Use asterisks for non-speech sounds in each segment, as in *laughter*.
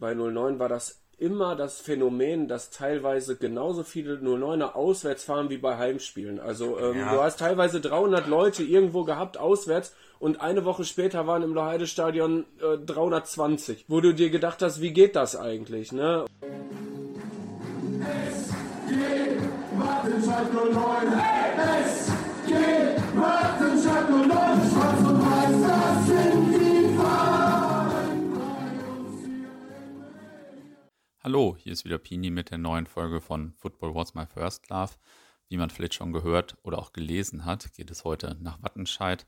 bei 09 war das immer das Phänomen, dass teilweise genauso viele 09er auswärts fahren wie bei Heimspielen. Also ähm, ja. du hast teilweise 300 Leute irgendwo gehabt auswärts und eine Woche später waren im Loheide Stadion äh, 320, wo du dir gedacht hast, wie geht das eigentlich, ne? Es geht Martin 09. Hey! Es geht Martin 09. Hallo, hier ist wieder Pini mit der neuen Folge von Football Was My First Love. Wie man vielleicht schon gehört oder auch gelesen hat, geht es heute nach Wattenscheid.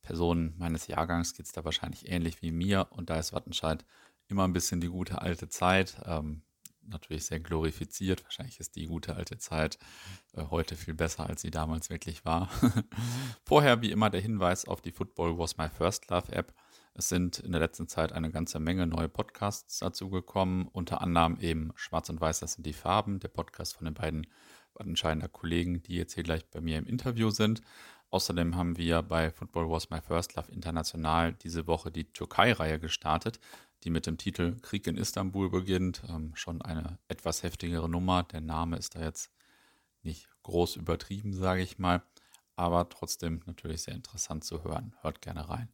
Personen meines Jahrgangs geht es da wahrscheinlich ähnlich wie mir und da ist Wattenscheid immer ein bisschen die gute alte Zeit. Ähm, natürlich sehr glorifiziert. Wahrscheinlich ist die gute alte Zeit äh, heute viel besser, als sie damals wirklich war. *laughs* Vorher wie immer der Hinweis auf die Football Was My First Love App. Es sind in der letzten Zeit eine ganze Menge neue Podcasts dazu gekommen, unter anderem eben Schwarz und Weiß, das sind die Farben, der Podcast von den beiden anscheinender Kollegen, die jetzt hier gleich bei mir im Interview sind. Außerdem haben wir bei Football Was My First Love International diese Woche die Türkei-Reihe gestartet, die mit dem Titel Krieg in Istanbul beginnt. Ähm, schon eine etwas heftigere Nummer. Der Name ist da jetzt nicht groß übertrieben, sage ich mal, aber trotzdem natürlich sehr interessant zu hören. Hört gerne rein.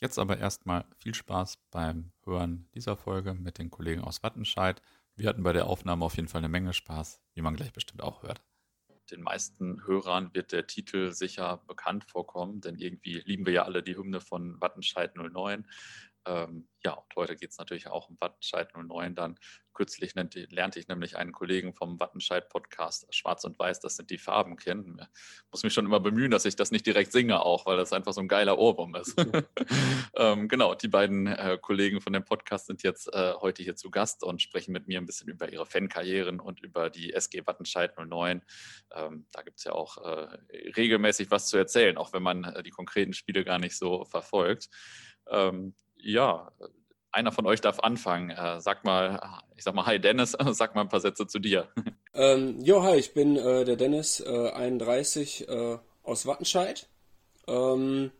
Jetzt aber erstmal viel Spaß beim Hören dieser Folge mit den Kollegen aus Wattenscheid. Wir hatten bei der Aufnahme auf jeden Fall eine Menge Spaß, wie man gleich bestimmt auch hört. Den meisten Hörern wird der Titel sicher bekannt vorkommen, denn irgendwie lieben wir ja alle die Hymne von Wattenscheid 09. Ähm, ja, und heute geht es natürlich auch um Wattenscheid 09 dann. Kürzlich lernte ich nämlich einen Kollegen vom Wattenscheid-Podcast Schwarz und Weiß, das sind die Farben kennen. Ich muss mich schon immer bemühen, dass ich das nicht direkt singe auch, weil das einfach so ein geiler Ohrwurm ist. *laughs* ähm, genau, die beiden äh, Kollegen von dem Podcast sind jetzt äh, heute hier zu Gast und sprechen mit mir ein bisschen über ihre Fankarrieren und über die SG Wattenscheid 09. Ähm, da gibt es ja auch äh, regelmäßig was zu erzählen, auch wenn man äh, die konkreten Spiele gar nicht so verfolgt. Ähm, ja, einer von euch darf anfangen. Äh, sag mal, ich sag mal, hi Dennis, *laughs* sag mal ein paar Sätze zu dir. *laughs* Ähm, jo, hi, ich bin äh, der Dennis, äh, 31 äh, aus Wattenscheid. Ähm,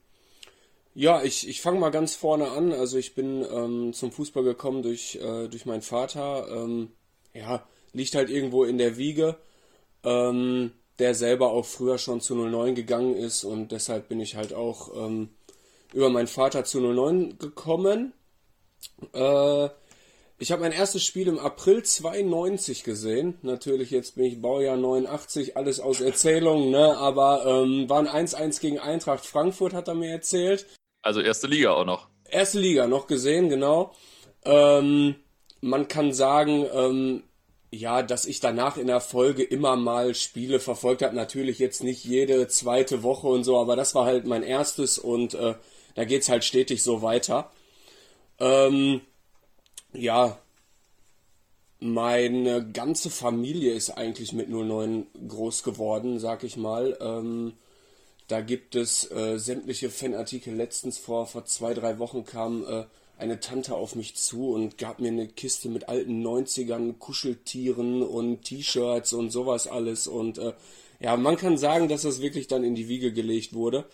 ja, ich, ich fange mal ganz vorne an. Also ich bin ähm, zum Fußball gekommen durch, äh, durch meinen Vater. Ähm, ja, liegt halt irgendwo in der Wiege. Ähm, der selber auch früher schon zu 09 gegangen ist und deshalb bin ich halt auch ähm, über meinen Vater zu 09 gekommen. Äh, ich habe mein erstes Spiel im April 92 gesehen. Natürlich, jetzt bin ich Baujahr 89, alles aus Erzählungen, ne? aber ähm, war ein 1-1 gegen Eintracht Frankfurt, hat er mir erzählt. Also erste Liga auch noch. Erste Liga noch gesehen, genau. Ähm, man kann sagen, ähm, ja, dass ich danach in der Folge immer mal Spiele verfolgt habe. Natürlich jetzt nicht jede zweite Woche und so, aber das war halt mein erstes und äh, da geht es halt stetig so weiter. Ähm, ja, meine ganze Familie ist eigentlich mit 09 groß geworden, sag ich mal. Ähm, da gibt es äh, sämtliche Fanartikel. Letztens vor, vor zwei, drei Wochen kam äh, eine Tante auf mich zu und gab mir eine Kiste mit alten 90ern, Kuscheltieren und T-Shirts und sowas alles. Und äh, ja, man kann sagen, dass das wirklich dann in die Wiege gelegt wurde.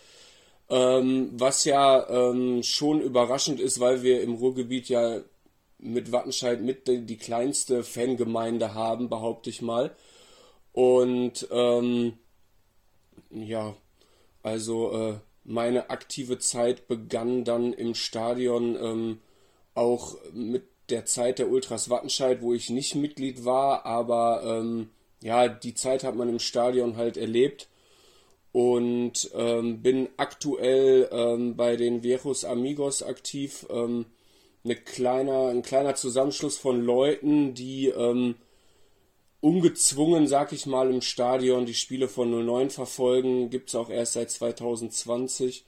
Ähm, was ja ähm, schon überraschend ist, weil wir im Ruhrgebiet ja mit Wattenscheid mit die, die kleinste Fangemeinde haben, behaupte ich mal. Und ähm, ja, also äh, meine aktive Zeit begann dann im Stadion ähm, auch mit der Zeit der Ultras Wattenscheid, wo ich nicht Mitglied war, aber ähm, ja, die Zeit hat man im Stadion halt erlebt und ähm, bin aktuell ähm, bei den Viejos Amigos aktiv. Ähm, eine kleiner, ein kleiner Zusammenschluss von Leuten, die ähm, ungezwungen, sag ich mal, im Stadion die Spiele von 09 verfolgen. Gibt es auch erst seit 2020.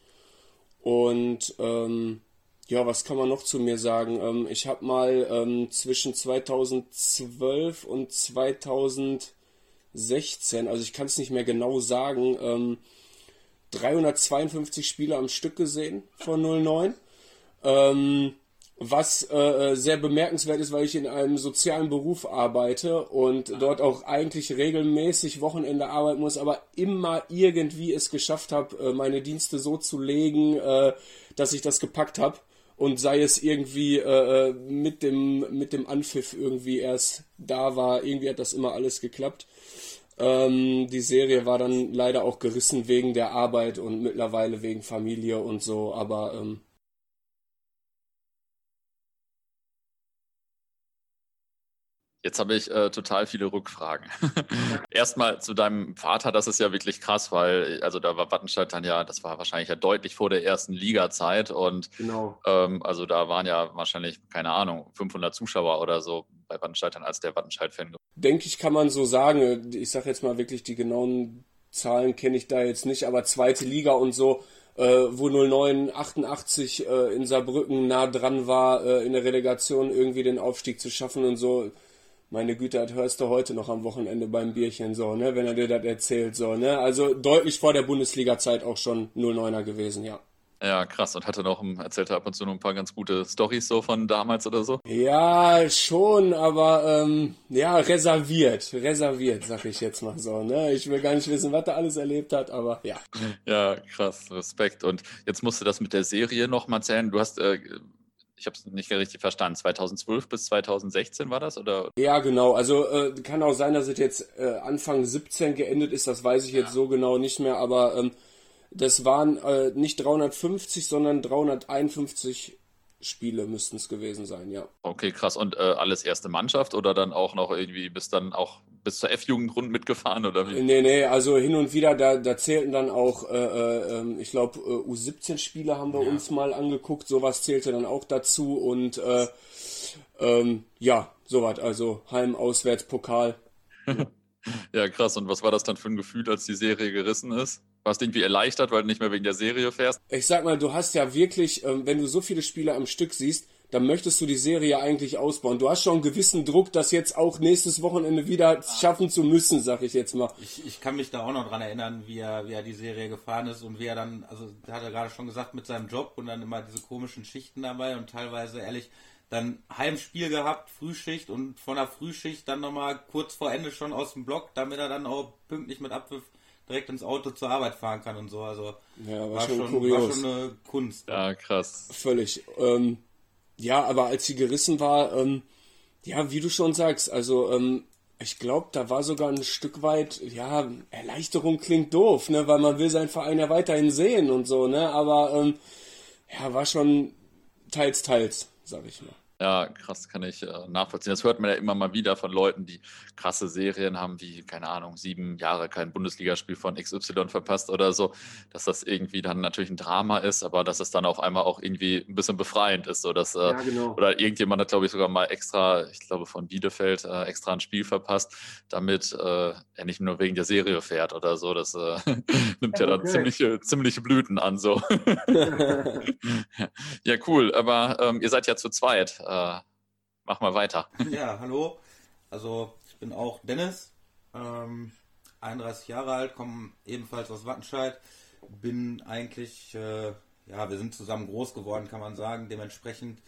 Und ähm, ja, was kann man noch zu mir sagen? Ähm, ich habe mal zwischen 2012 und 2000 16, also ich kann es nicht mehr genau sagen, ähm, 352 Spiele am Stück gesehen von 09. Ähm, was äh, sehr bemerkenswert ist, weil ich in einem sozialen Beruf arbeite und dort auch eigentlich regelmäßig Wochenende arbeiten muss, aber immer irgendwie es geschafft habe, äh, meine Dienste so zu legen, äh, dass ich das gepackt habe. und sei es irgendwie äh, mit dem mit dem Anpfiff irgendwie erst da war, irgendwie hat das immer alles geklappt. Ähm, die Serie war dann leider auch gerissen wegen der Arbeit und mittlerweile wegen Familie und so, aber ähm, Jetzt habe ich äh, total viele Rückfragen. *laughs* Erstmal zu deinem Vater, das ist ja wirklich krass, weil also da war Wattenscheid dann ja, das war wahrscheinlich ja deutlich vor der ersten Liga-Zeit und genau. ähm, also da waren ja wahrscheinlich, keine Ahnung, 500 Zuschauer oder so bei Wattenscheid dann als der Wattenscheid-Fan. Denke ich, kann man so sagen. Ich sage jetzt mal wirklich, die genauen Zahlen kenne ich da jetzt nicht, aber zweite Liga und so, äh, wo 0988 äh, in Saarbrücken nah dran war, äh, in der Relegation irgendwie den Aufstieg zu schaffen und so meine Güte, das hörst du heute noch am Wochenende beim Bierchen so, ne, wenn er dir das erzählt, so, ne? Also deutlich vor der Bundesliga-Zeit auch schon 09er gewesen, ja. Ja, krass. Und hatte noch, erzählt ab und zu noch ein paar ganz gute Stories so von damals oder so? Ja, schon, aber ähm, ja, reserviert. Reserviert, sag ich jetzt mal so. Ne? Ich will gar nicht wissen, was er alles erlebt hat, aber ja. Ja, krass, Respekt. Und jetzt musst du das mit der Serie noch mal erzählen. Du hast äh, ich habe es nicht richtig verstanden. 2012 bis 2016 war das oder? Ja, genau. Also äh, kann auch sein, dass es jetzt äh, Anfang 17 geendet ist. Das weiß ich jetzt ja. so genau nicht mehr. Aber ähm, das waren äh, nicht 350, sondern 351 Spiele müssten es gewesen sein, ja. Okay, krass. Und äh, alles erste Mannschaft oder dann auch noch irgendwie bis dann auch bis zur F-Jugendrunde mitgefahren oder wie? Nee, nee, also hin und wieder, da, da zählten dann auch, äh, äh, ähm, ich glaube, äh, U17-Spiele haben wir ja. uns mal angeguckt, sowas zählte dann auch dazu und äh, ähm, ja, sowas, also Heim, Auswärts, Pokal. *laughs* ja, krass. Und was war das dann für ein Gefühl, als die Serie gerissen ist? Warst du irgendwie erleichtert, weil du nicht mehr wegen der Serie fährst? Ich sag mal, du hast ja wirklich, ähm, wenn du so viele Spiele am Stück siehst, dann möchtest du die Serie eigentlich ausbauen. Du hast schon einen gewissen Druck, das jetzt auch nächstes Wochenende wieder schaffen zu müssen, sag ich jetzt mal. Ich, ich kann mich da auch noch dran erinnern, wie er, wie er die Serie gefahren ist und wie er dann, also hat er gerade schon gesagt, mit seinem Job und dann immer diese komischen Schichten dabei und teilweise ehrlich dann Heimspiel gehabt, Frühschicht und von der Frühschicht dann nochmal kurz vor Ende schon aus dem Block, damit er dann auch pünktlich mit Abpfiff direkt ins Auto zur Arbeit fahren kann und so. Also ja, war, war, schon, war schon eine Kunst. Ja, krass. Völlig. Ähm, ja, aber als sie gerissen war, ähm, ja, wie du schon sagst, also ähm, ich glaube, da war sogar ein Stück weit, ja, Erleichterung klingt doof, ne, weil man will seinen Verein ja weiterhin sehen und so, ne, aber ähm, ja, war schon teils, teils, sag ich mal. Ja, krass, kann ich äh, nachvollziehen. Das hört man ja immer mal wieder von Leuten, die krasse Serien haben, wie, keine Ahnung, sieben Jahre kein Bundesligaspiel von XY verpasst oder so, dass das irgendwie dann natürlich ein Drama ist, aber dass es dann auf einmal auch irgendwie ein bisschen befreiend ist. So dass, äh, ja, genau. Oder irgendjemand hat, glaube ich, sogar mal extra, ich glaube von Bielefeld, äh, extra ein Spiel verpasst, damit äh, er nicht nur wegen der Serie fährt oder so. Das äh, *laughs* nimmt ja, ja dann okay. ziemliche, ziemliche Blüten an. So. *laughs* *laughs* ja, cool, aber ähm, ihr seid ja zu zweit äh, mach mal weiter. *laughs* Ja, hallo. Also ich bin auch Dennis, ähm, 31 Jahre alt, komme ebenfalls aus Wattenscheid. Bin eigentlich, äh, ja, wir sind zusammen groß geworden, kann man sagen. Dementsprechend,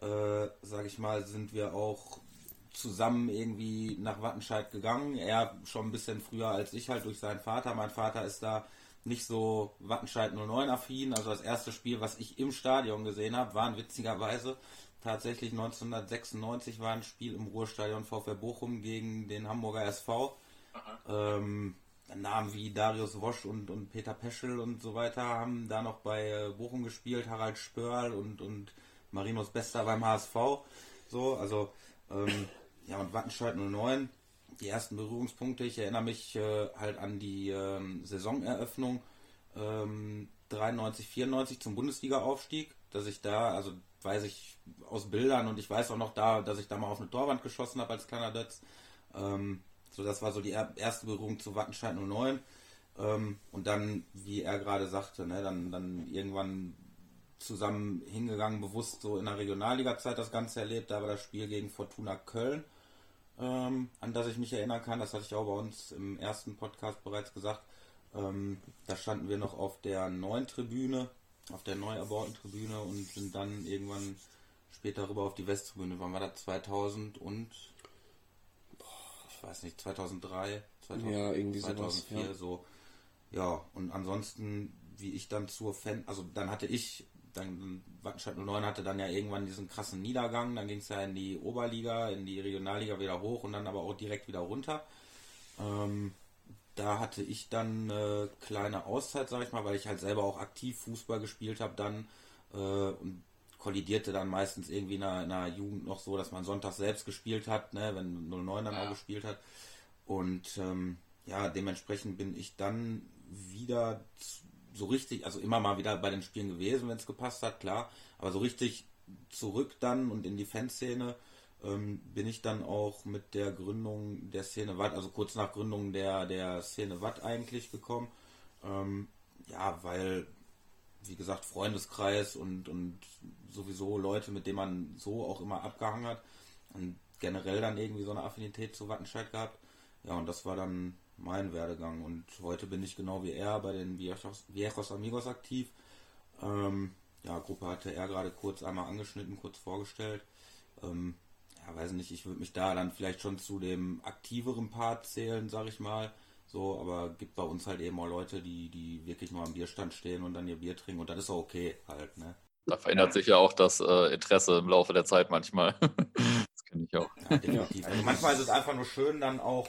äh, sage ich mal, sind wir auch zusammen irgendwie nach Wattenscheid gegangen. Er schon ein bisschen früher als ich halt durch seinen Vater. Mein Vater ist da nicht so Wattenscheid 09 affin. Also das erste Spiel, was ich im Stadion gesehen habe, waren witzigerweise tatsächlich 1996 war ein Spiel im Ruhrstadion VfR Bochum gegen den Hamburger SV. Ähm, Namen wie Darius Wosch und, und Peter Peschel und so weiter haben da noch bei äh, Bochum gespielt, Harald Spörl und, und Marinos Bester beim HSV. So, also ähm, ja und Wattenscheid 09, die ersten Berührungspunkte, ich erinnere mich äh, halt an die ähm, Saisoneröffnung ähm, 93, 94 zum Bundesliga-Aufstieg, dass ich da, also weiß ich aus Bildern und ich weiß auch noch da, dass ich da mal auf eine Torwand geschossen habe als kleiner Dötz. Ähm, so, das war so die erste Berührung zu Wattenscheid 09. Ähm, und dann, wie er gerade sagte, ne, dann, dann irgendwann zusammen hingegangen, bewusst so in der Regionalliga-Zeit das Ganze erlebt. Da war das Spiel gegen Fortuna Köln, ähm, an das ich mich erinnern kann. Das hatte ich auch bei uns im ersten Podcast bereits gesagt. Ähm, da standen wir noch auf der neuen Tribüne auf der neu erbauten Tribüne und sind dann irgendwann später rüber auf die Westtribüne. Wann war das? 2000 und ich weiß nicht, 2003, 2000, ja, irgendwie 2004 sowas, ja. so. Ja, und ansonsten, wie ich dann zur Fan, also dann hatte ich dann Wattenscheid 09 hatte dann ja irgendwann diesen krassen Niedergang, dann ging es ja in die Oberliga, in die Regionalliga wieder hoch und dann aber auch direkt wieder runter. Ähm, da hatte ich dann eine kleine Auszeit, sag ich mal, weil ich halt selber auch aktiv Fußball gespielt habe dann äh, und kollidierte dann meistens irgendwie in der, in der, Jugend noch so, dass man Sonntag selbst gespielt hat, ne, wenn 09 dann ja. auch gespielt hat. Und ähm, ja, dementsprechend bin ich dann wieder so richtig, also immer mal wieder bei den Spielen gewesen, wenn es gepasst hat, klar, aber so richtig zurück dann und in die Fanszene ähm, bin ich dann auch mit der Gründung der Szene Watt, also kurz nach Gründung der, der Szene Watt eigentlich gekommen. Ähm, ja, weil, wie gesagt, Freundeskreis und, und sowieso Leute, mit denen man so auch immer abgehangen hat und generell dann irgendwie so eine Affinität zu Wattenscheid gehabt. Ja, und das war dann mein Werdegang. Und heute bin ich genau wie er bei den Viejos, Viejos Amigos aktiv. Ähm, ja, Gruppe hatte er gerade kurz einmal angeschnitten, kurz vorgestellt. Ähm, ja, weiß nicht, ich würde mich da dann vielleicht schon zu dem aktiveren Part zählen, sag ich mal. So, aber gibt bei uns halt eben auch Leute, die, die wirklich nur am Bierstand stehen und dann ihr Bier trinken und dann ist auch okay halt, ne? Da verändert sich ja auch das äh, Interesse im Laufe der Zeit manchmal. *laughs* das kenne ich auch. Ja, definitiv. Also manchmal ist es einfach nur schön, dann auch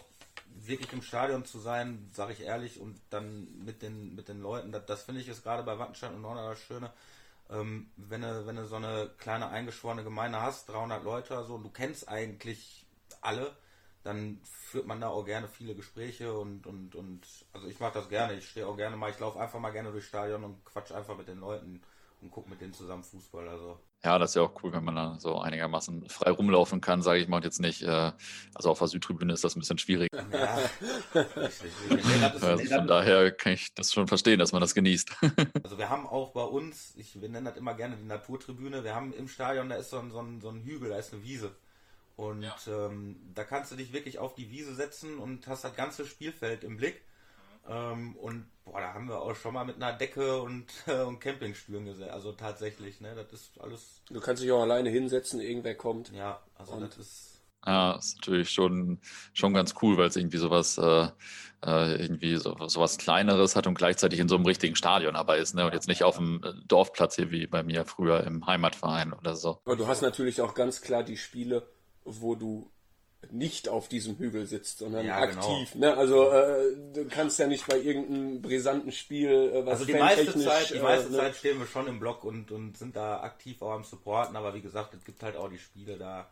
wirklich im Stadion zu sein, sage ich ehrlich, und dann mit den, mit den Leuten, das, das finde ich ist gerade bei Wattenscheid und Nordner das Schöne, ähm, wenn, du, wenn du so eine kleine eingeschworene Gemeinde hast, 300 Leute oder so, und du kennst eigentlich alle, dann führt man da auch gerne viele Gespräche und, und, und also ich mache das gerne, ich stehe auch gerne mal, ich laufe einfach mal gerne durchs Stadion und quatsch einfach mit den Leuten und gucke mit denen zusammen Fußball, also ja, das ist ja auch cool, wenn man da so einigermaßen frei rumlaufen kann, sage ich mal. Und jetzt nicht, äh, also auf der Südtribüne ist das ein bisschen schwierig. Ja, also von daher kann ich das schon verstehen, dass man das genießt. *laughs* also wir haben auch bei uns, ich, wir nennen das immer gerne die Naturtribüne, wir haben im Stadion, da ist so ein, so ein, so ein Hügel, da ist eine Wiese. Und ja. ähm, da kannst du dich wirklich auf die Wiese setzen und hast das ganze Spielfeld im Blick. Ähm, und boah, da haben wir auch schon mal mit einer Decke und, äh, *laughs* und Campingstühlen gesehen. Also tatsächlich, ne, das ist alles. Du kannst dich auch alleine hinsetzen, irgendwer kommt. Ja, also und das ist. Ja, ist natürlich schon, schon ganz cool, weil es irgendwie sowas, äh, äh, irgendwie so, sowas Kleineres hat und gleichzeitig in so einem richtigen Stadion aber ist, ne? Und jetzt nicht auf dem äh, Dorfplatz hier wie bei mir früher im Heimatverein oder so. Aber du hast natürlich auch ganz klar die Spiele, wo du nicht auf diesem Hügel sitzt, sondern ja, genau. aktiv. Genau. Ne? Also äh, du kannst ja nicht bei irgendeinem brisanten Spiel äh, was Also die meiste Zeit, die meiste äh, Zeit stehen wir schon im Block und, und sind da aktiv auch am Supporten, aber wie gesagt, es gibt halt auch die Spiele da.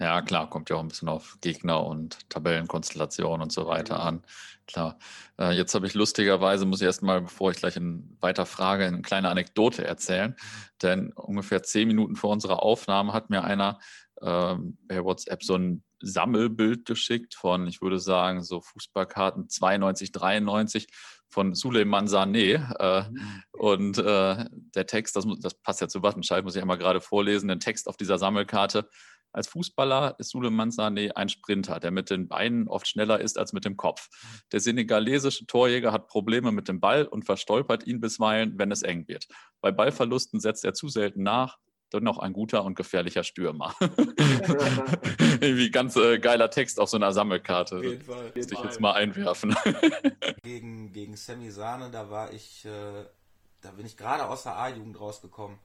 Ja, klar, kommt ja auch ein bisschen auf Gegner und Tabellenkonstellation und so weiter an. Klar. Äh, jetzt habe ich lustigerweise, muss ich erstmal, bevor ich gleich in weiter frage, eine kleine Anekdote erzählen. Denn ungefähr zehn Minuten vor unserer Aufnahme hat mir einer ähm, per WhatsApp so ein Sammelbild geschickt von, ich würde sagen, so Fußballkarten 92, 93 von Suleiman Sané. Äh. Und äh, der Text, das, das, passt ja zu Wattenscheid, muss ich einmal gerade vorlesen, den Text auf dieser Sammelkarte. Als Fußballer ist Suleiman Sané ein Sprinter, der mit den Beinen oft schneller ist als mit dem Kopf. Der senegalesische Torjäger hat Probleme mit dem Ball und verstolpert ihn bisweilen, wenn es eng wird. Bei Ballverlusten setzt er zu selten nach, noch ein guter und gefährlicher Stürmer. *laughs* Irgendwie ganz äh, geiler Text auf so einer Sammelkarte. Auf jeden Fall. Muss ich jetzt mal einwerfen. *laughs* gegen, gegen Sammy Sahne, da war ich, äh, da bin ich gerade aus der A-Jugend rausgekommen.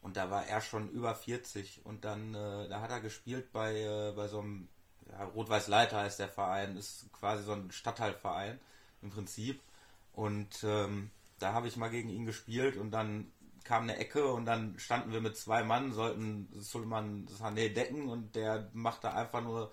Und da war er schon über 40. Und dann, äh, da hat er gespielt bei, äh, bei so einem, ja, Rot-Weiß Leiter heißt der Verein, ist quasi so ein Stadtteilverein im Prinzip. Und ähm, da habe ich mal gegen ihn gespielt und dann kam eine Ecke und dann standen wir mit zwei Mann, sollten Suleiman Sané decken und der machte einfach nur,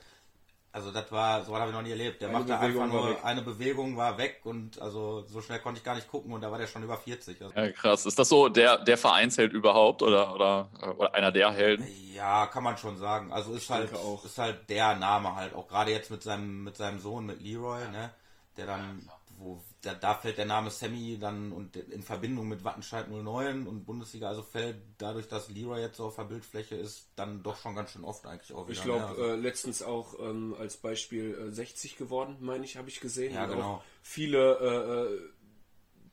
also das war, so habe ich noch nie erlebt, der eine machte Bewegung einfach nur, eine Bewegung war weg und also so schnell konnte ich gar nicht gucken und da war der schon über 40. Also. Ja, krass. Ist das so der, der Vereinsheld überhaupt oder, oder, oder einer der Helden? Ja, kann man schon sagen. Also ist halt, auch. ist halt der Name halt, auch gerade jetzt mit seinem, mit seinem Sohn, mit Leroy, ne, der dann, wo da, da fällt der Name Sammy dann und in Verbindung mit Wattenscheid 09 und Bundesliga, also fällt dadurch, dass Leroy jetzt so auf der Bildfläche ist, dann doch schon ganz schön oft eigentlich auch wieder. Ich glaube, also. äh, letztens auch ähm, als Beispiel äh, 60 geworden, meine ich, habe ich gesehen. Ja, genau. viele äh, äh,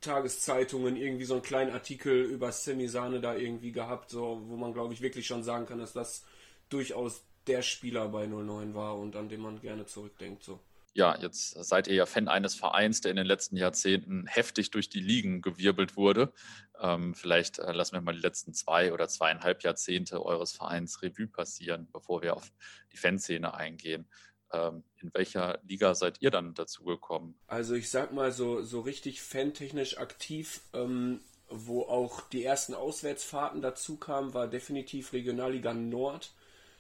Tageszeitungen irgendwie so einen kleinen Artikel über Sammy Sahne da irgendwie gehabt, so, wo man, glaube ich, wirklich schon sagen kann, dass das durchaus der Spieler bei 09 war und an dem man gerne zurückdenkt. So. Ja, jetzt seid ihr ja Fan eines Vereins, der in den letzten Jahrzehnten heftig durch die Ligen gewirbelt wurde. Ähm, vielleicht äh, lassen wir mal die letzten zwei oder zweieinhalb Jahrzehnte eures Vereins Revue passieren, bevor wir auf die Fanszene eingehen. Ähm, in welcher Liga seid ihr dann dazu gekommen? Also ich sag mal so, so richtig fantechnisch aktiv, ähm, wo auch die ersten Auswärtsfahrten dazu kamen, war definitiv Regionalliga Nord,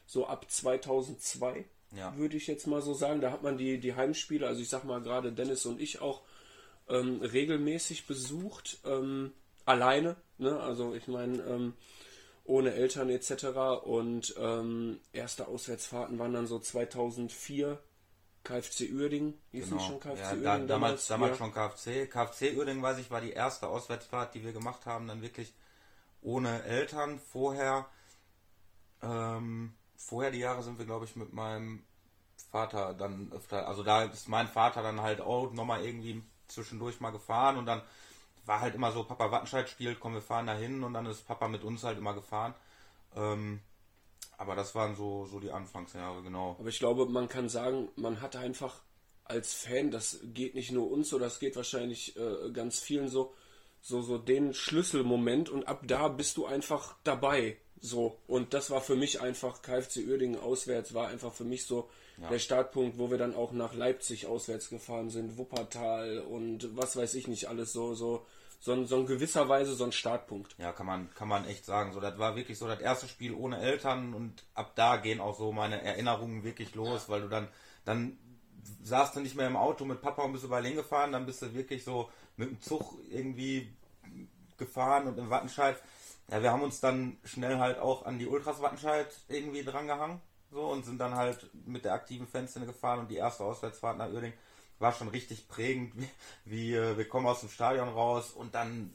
so ab 2002 ja. würde ich jetzt mal so sagen. Da hat man die, die Heimspiele, also ich sag mal gerade Dennis und ich auch ähm, regelmäßig besucht, ähm, alleine. Ne? Also ich meine, ähm, ohne Eltern etc. Und ähm, erste Auswärtsfahrten waren dann so 2004. KFC Uerdingen, hieß genau. schon KFC ja, Uerdingen da, damals? Damals, ja. schon KFC. KFC Uerdingen, weiß ich, war die erste Auswärtsfahrt, die wir gemacht haben, dann wirklich ohne Eltern. Vorher ähm, vorher die Jahre sind wir, glaube ich, mit meinem Vater dann öfter, also da ist mein Vater dann halt auch nochmal irgendwie zwischendurch mal gefahren und dann war halt immer so, Papa Wattenscheid spielt, komm, wir fahren da hin und dann ist Papa mit uns halt immer gefahren. Ähm, aber das waren so, so die Anfangsjahre, genau. Aber ich glaube, man kann sagen, man hat einfach als Fan, das geht nicht nur uns so, das geht wahrscheinlich äh, ganz vielen so, so, so den Schlüsselmoment und ab da bist du einfach dabei. So, und das war für mich einfach, KFC Uerdingen auswärts war einfach für mich so ja. der Startpunkt, wo wir dann auch nach Leipzig auswärts gefahren sind, Wuppertal und was weiß ich nicht alles so, so, so, ein, so in gewisser Weise so ein Startpunkt. Ja, kann man, kann man echt sagen. So, das war wirklich so das erste Spiel ohne Eltern und ab da gehen auch so meine Erinnerungen wirklich los, ja. weil du dann, dann saßt du nicht mehr im Auto mit Papa und bist überall hingefahren, dann bist du wirklich so mit dem Zug irgendwie gefahren und im Wattenscheid ja, wir haben uns dann schnell halt auch an die Ultras Wattenscheid irgendwie drangehangen. So und sind dann halt mit der aktiven Fanszene gefahren und die erste Auswärtsfahrt nach Uerdingen war schon richtig prägend, wie, wie wir kommen aus dem Stadion raus und dann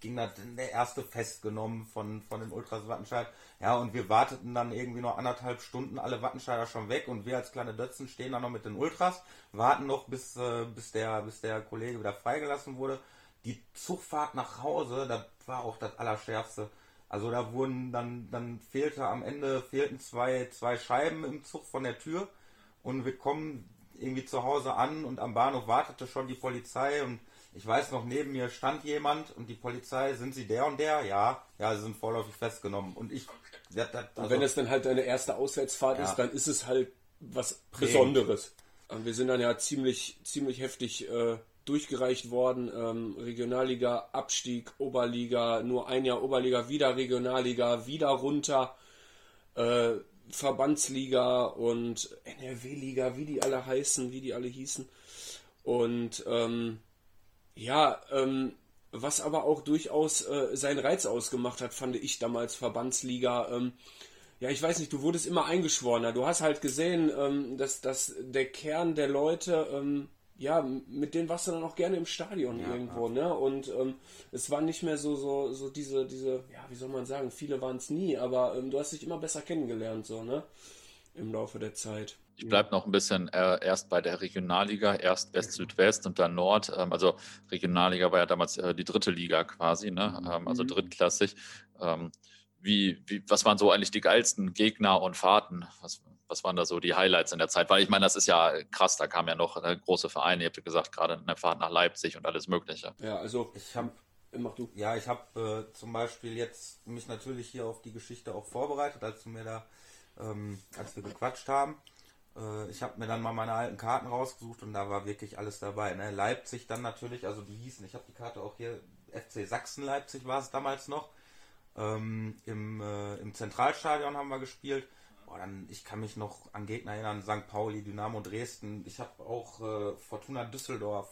ging das der erste festgenommen von, von den Ultras Wattenscheid. Ja, und wir warteten dann irgendwie noch anderthalb Stunden, alle Wattenscheider schon weg und wir als kleine Dötzen stehen dann noch mit den Ultras, warten noch bis, äh, bis, der, bis der Kollege wieder freigelassen wurde die Zugfahrt nach Hause, das war auch das Allerschärfste. Also da wurden dann, dann fehlte am Ende, fehlten zwei, zwei Scheiben im Zug von der Tür und wir kommen irgendwie zu Hause an und am Bahnhof wartete schon die Polizei und ich weiß noch, neben mir stand jemand und die Polizei, sind sie der und der? Ja, ja, sie sind vorläufig festgenommen. Und ich. Das, das, also, und wenn es dann halt deine erste Auswärtsfahrt ja. ist, dann ist es halt was Besonderes. Und wir sind dann ja ziemlich, ziemlich heftig äh, durchgereicht worden. Ähm, Regionalliga, Abstieg, Oberliga, nur ein Jahr Oberliga, wieder Regionalliga, wieder runter. Äh, Verbandsliga und NRW-Liga, wie die alle heißen, wie die alle hießen. Und ähm, ja, ähm, was aber auch durchaus äh, seinen Reiz ausgemacht hat, fand ich damals Verbandsliga. Ähm, ja, ich weiß nicht, du wurdest immer eingeschworener. Du hast halt gesehen, ähm, dass, dass der Kern der Leute ähm, ja, mit denen warst du dann auch gerne im Stadion ja, irgendwo, ja. ne? Und ähm, es war nicht mehr so, so, so diese, diese, ja, wie soll man sagen, viele waren es nie, aber ähm, du hast dich immer besser kennengelernt, so, ne? Im Laufe der Zeit. Ich bleibe noch ein bisschen äh, erst bei der Regionalliga, erst West, Südwest und dann Nord. Ähm, also Regionalliga war ja damals äh, die dritte Liga quasi, ne? Ähm, also mhm. drittklassig. Ähm, wie, wie, was waren so eigentlich die geilsten Gegner und Fahrten? Was, was waren da so die Highlights in der Zeit? Weil ich meine, das ist ja krass, da kamen ja noch äh, große Vereine, ihr habt ja gesagt, gerade eine Fahrt nach Leipzig und alles Mögliche. Ja, also ich habe Mach du. Ja, ich habe äh, zum Beispiel jetzt mich natürlich hier auf die Geschichte auch vorbereitet, als du mir da, ähm, als wir gequatscht haben. Äh, ich habe mir dann mal meine alten Karten rausgesucht und da war wirklich alles dabei. Ne? Leipzig dann natürlich, also die hießen, ich habe die Karte auch hier, FC Sachsen Leipzig war es damals noch. Ähm, im, äh, Im Zentralstadion haben wir gespielt. Boah, dann, ich kann mich noch an Gegner erinnern, St. Pauli, Dynamo Dresden. Ich habe auch äh, Fortuna Düsseldorf,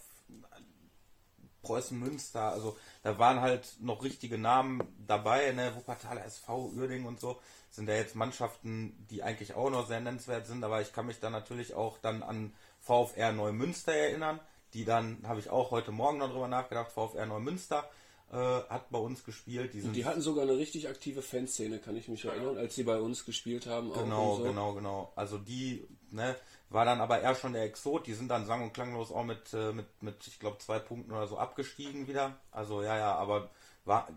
Preußen Münster. Also da waren halt noch richtige Namen dabei. Ne? Wuppertal SV, Uerdingen und so. Sind ja jetzt Mannschaften, die eigentlich auch noch sehr nennenswert sind. Aber ich kann mich dann natürlich auch dann an VfR Neumünster erinnern. Die dann, habe ich auch heute Morgen noch drüber nachgedacht, VfR Neumünster äh, hat bei uns gespielt. Die, die hatten sogar eine richtig aktive Fanszene, kann ich mich erinnern, als sie bei uns gespielt haben. Genau, so. genau, genau. Also die ne, war dann aber eher schon der Exot. Die sind dann sang- und klanglos auch mit, äh, mit, mit ich glaube, zwei Punkten oder so abgestiegen wieder. Also ja, ja, aber war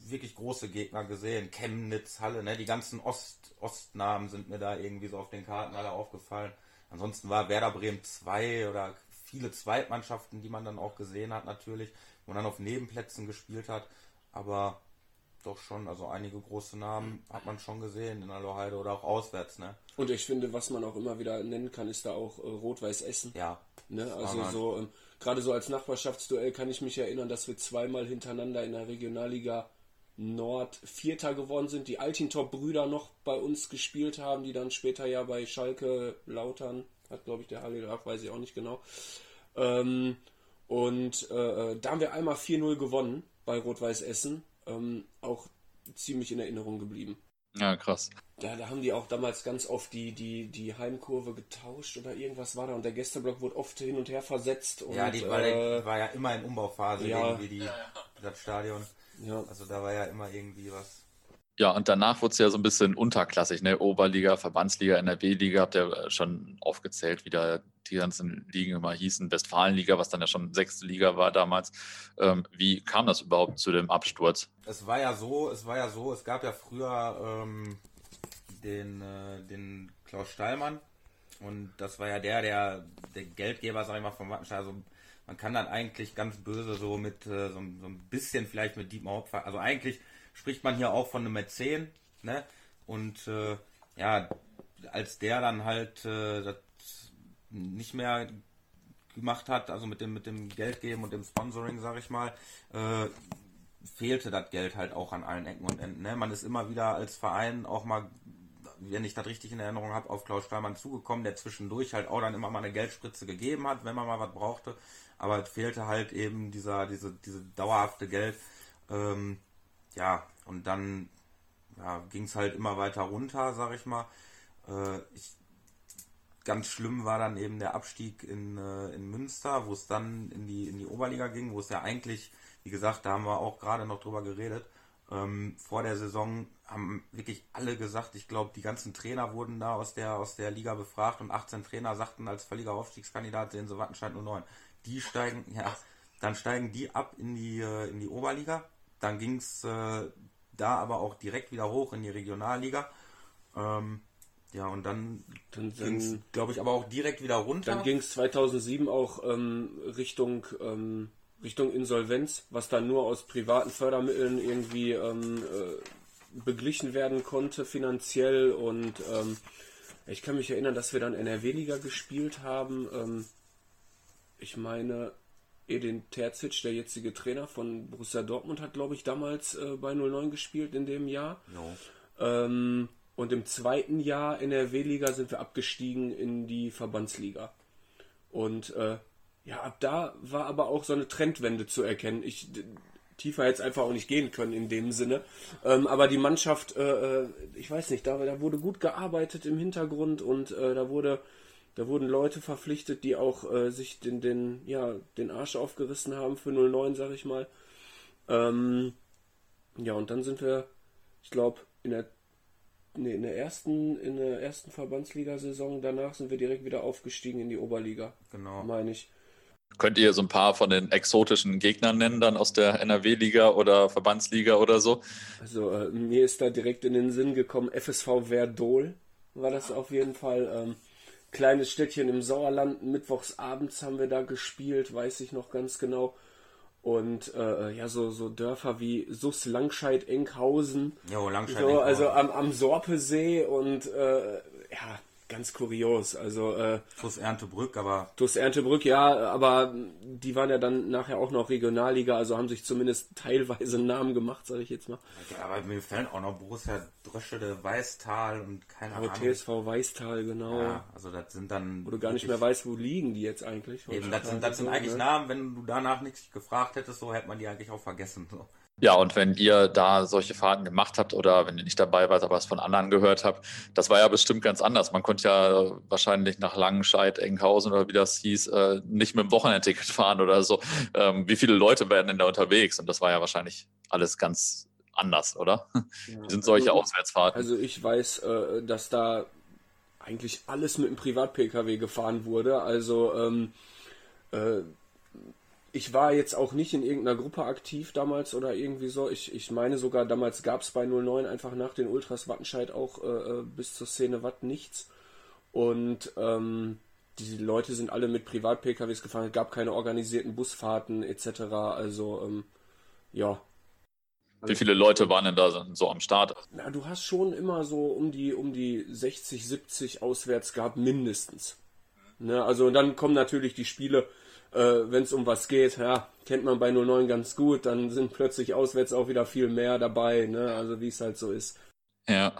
wirklich große Gegner gesehen. Chemnitz, Halle, ne, die ganzen Ost, Ostnamen sind mir da irgendwie so auf den Karten alle aufgefallen. Ansonsten war Werder Bremen 2 oder viele Zweitmannschaften, die man dann auch gesehen hat natürlich, man dann auf Nebenplätzen gespielt hat. Aber doch schon, also einige große Namen hat man schon gesehen in der Loheide oder auch auswärts, ne? Und ich finde, was man auch immer wieder nennen kann, ist da auch äh, Rot-Weiß Essen. Ja. Ne? Also so, ähm, gerade so als Nachbarschaftsduell kann ich mich erinnern, dass wir zweimal hintereinander in der Regionalliga Nord Vierter geworden sind. Die Altintop-Brüder noch bei uns gespielt haben, die dann später ja bei Schalke Lautern, hat glaube ich der Halil, weiß ich auch nicht genau. Ähm, und äh, äh da haben wir einmal 4-0 gewonnen bei Rot-Weiß Essen ähm, auch ziemlich in Erinnerung geblieben. Ja, krass. Da, da haben die auch damals ganz oft die, die, die Heimkurve getauscht oder irgendwas war da und der Gästeblock wurde oft hin und her versetzt. Und, ja, die war, äh, war ja immer in Umbauphase ja. irgendwie die, das Stadion. Ja. Also da war ja immer irgendwie was. Ja, und danach wurde es ja so ein bisschen unterklassig, ne? Oberliga, Verbandsliga, NRW-Liga, habt ihr schon aufgezählt, wie da die ganzen Ligen immer hießen. Westfalenliga, was dann ja schon sechste Liga war damals. Ähm, wie kam das überhaupt zu dem Absturz? Es war ja so, es war ja so, es gab ja früher ähm, den, äh, den Klaus Steilmann und das war ja der, der, der Geldgeber, sag ich mal, vom Wattenscheid. Also man kann dann eigentlich ganz böse so mit äh, so, so, ein bisschen vielleicht mit Dietmar Hopfer, also eigentlich spricht man hier auch von einem Mäzen, ne? Und äh, ja, als der dann halt äh, nicht mehr gemacht hat, also mit dem mit dem Geld geben und dem Sponsoring, sag ich mal, äh, fehlte das Geld halt auch an allen Ecken und Enden. Ne? Man ist immer wieder als Verein auch mal, wenn ich das richtig in Erinnerung habe, auf Klaus Steinmann zugekommen, der zwischendurch halt auch dann immer mal eine Geldspritze gegeben hat, wenn man mal was brauchte. Aber es fehlte halt eben dieser, diese, diese dauerhafte Geld. Ähm, ja, und dann ja, ging es halt immer weiter runter, sag ich mal. Äh, ich, ganz schlimm war dann eben der Abstieg in, äh, in Münster, wo es dann in die, in die Oberliga ging, wo es ja eigentlich, wie gesagt, da haben wir auch gerade noch drüber geredet. Ähm, vor der Saison haben wirklich alle gesagt, ich glaube, die ganzen Trainer wurden da aus der, aus der Liga befragt und 18 Trainer sagten als völliger Aufstiegskandidat sehen sie Wattenscheid nur 9. Die steigen, ja, dann steigen die ab in die, äh, in die Oberliga dann ging es äh, da aber auch direkt wieder hoch in die Regionalliga. Ähm, ja, und dann, dann ging es, glaube ich, aber auch direkt wieder runter. Dann ging es 2007 auch ähm, Richtung, ähm, Richtung Insolvenz, was dann nur aus privaten Fördermitteln irgendwie ähm, äh, beglichen werden konnte finanziell. Und ähm, ich kann mich erinnern, dass wir dann NRW-Liga gespielt haben. Ähm, ich meine, Edin Terzic, der jetzige Trainer von Borussia Dortmund, hat, glaube ich, damals äh, bei 09 gespielt in dem Jahr. No. Und im zweiten Jahr in der W-Liga sind wir abgestiegen in die Verbandsliga. Und äh, ja, ab da war aber auch so eine Trendwende zu erkennen. Ich tiefer jetzt einfach auch nicht gehen können in dem Sinne. Ähm, aber die Mannschaft, äh, äh ich weiß nicht, da, da, wurde gut gearbeitet im Hintergrund und äh, da wurde da wurden Leute verpflichtet, die auch äh, sich den, den, ja, den Arsch aufgerissen haben für 09, sag ich mal. Ähm, ja, und dann sind wir, ich glaube, in der, nee, in der ersten, in der ersten Verbandsliga-Saison danach sind wir direkt wieder aufgestiegen in die Oberliga. Genau. Meine ich. Könnt ihr so ein paar von den exotischen Gegnern nennen, dann aus der NRW-Liga oder Verbandsliga oder so? Also, äh, mir ist da direkt in den Sinn gekommen, FSV Verdol war das auf jeden Fall. Ähm, kleines Städtchen im Sauerland. Mittwochs abends haben wir da gespielt, weiß ich noch ganz genau. Und äh, ja, so, so Dörfer wie Sus, Langscheid, Enkhausen. Jo, Langscheid, so, Also am, am Sorpesee und äh, ja, ganz kurios. Also äh, TuS Erntebrück, aber TuS Erntebrück, ja, aber die waren ja dann nachher auch noch Regionalliga, also haben sich zumindest teilweise einen Namen gemacht, sage ich jetzt mal. Ja, aber mir fällt auch noch Borussia Dröschede, Weißtal und keine Ahnung. TSV Weißtal, genau. Ja, also das sind dann. Wo du gar nicht mehr weißt, wo liegen die jetzt eigentlich. Eben, das sind, das sind eigentlich ne? Namen, wenn du danach nichts gefragt hättest, so hätte man die eigentlich auch vergessen. So. Ja, und wenn ihr da solche Fahrten gemacht habt oder wenn ihr nicht dabei wart, aber es von anderen gehört habt, das war ja bestimmt ganz anders. Man konnte ja wahrscheinlich nach Langenscheid, Enghausen oder wie das hieß, äh, nicht mit dem Wochenendticket fahren oder so. Ähm, wie viele Leute werden denn da unterwegs? Und das war ja wahrscheinlich alles ganz anders, oder? Ja, wie sind solche also, Auswärtsfahrten? Also ich weiß, äh, dass da eigentlich alles mit einem Privat-Pkw gefahren wurde. Also ähm, äh, ich war jetzt auch nicht in irgendeiner Gruppe aktiv damals oder irgendwie so. Ich, ich meine sogar, damals gab es bei 09 einfach nach den Ultras Wattenscheid auch äh, äh, bis zur Szene Watt nichts. Und ähm, die Leute sind alle mit Privat-PKWs gefahren, es gab keine organisierten Busfahrten etc. Also ähm, ja. Wie viele Leute waren denn da so am Start? Na, du hast schon immer so um die um die 60, 70 auswärts gehabt, mindestens. Ne, also dann kommen natürlich die Spiele, äh, wenn es um was geht, ja, kennt man bei 09 ganz gut, dann sind plötzlich auswärts auch wieder viel mehr dabei, ne? Also wie es halt so ist. Ja.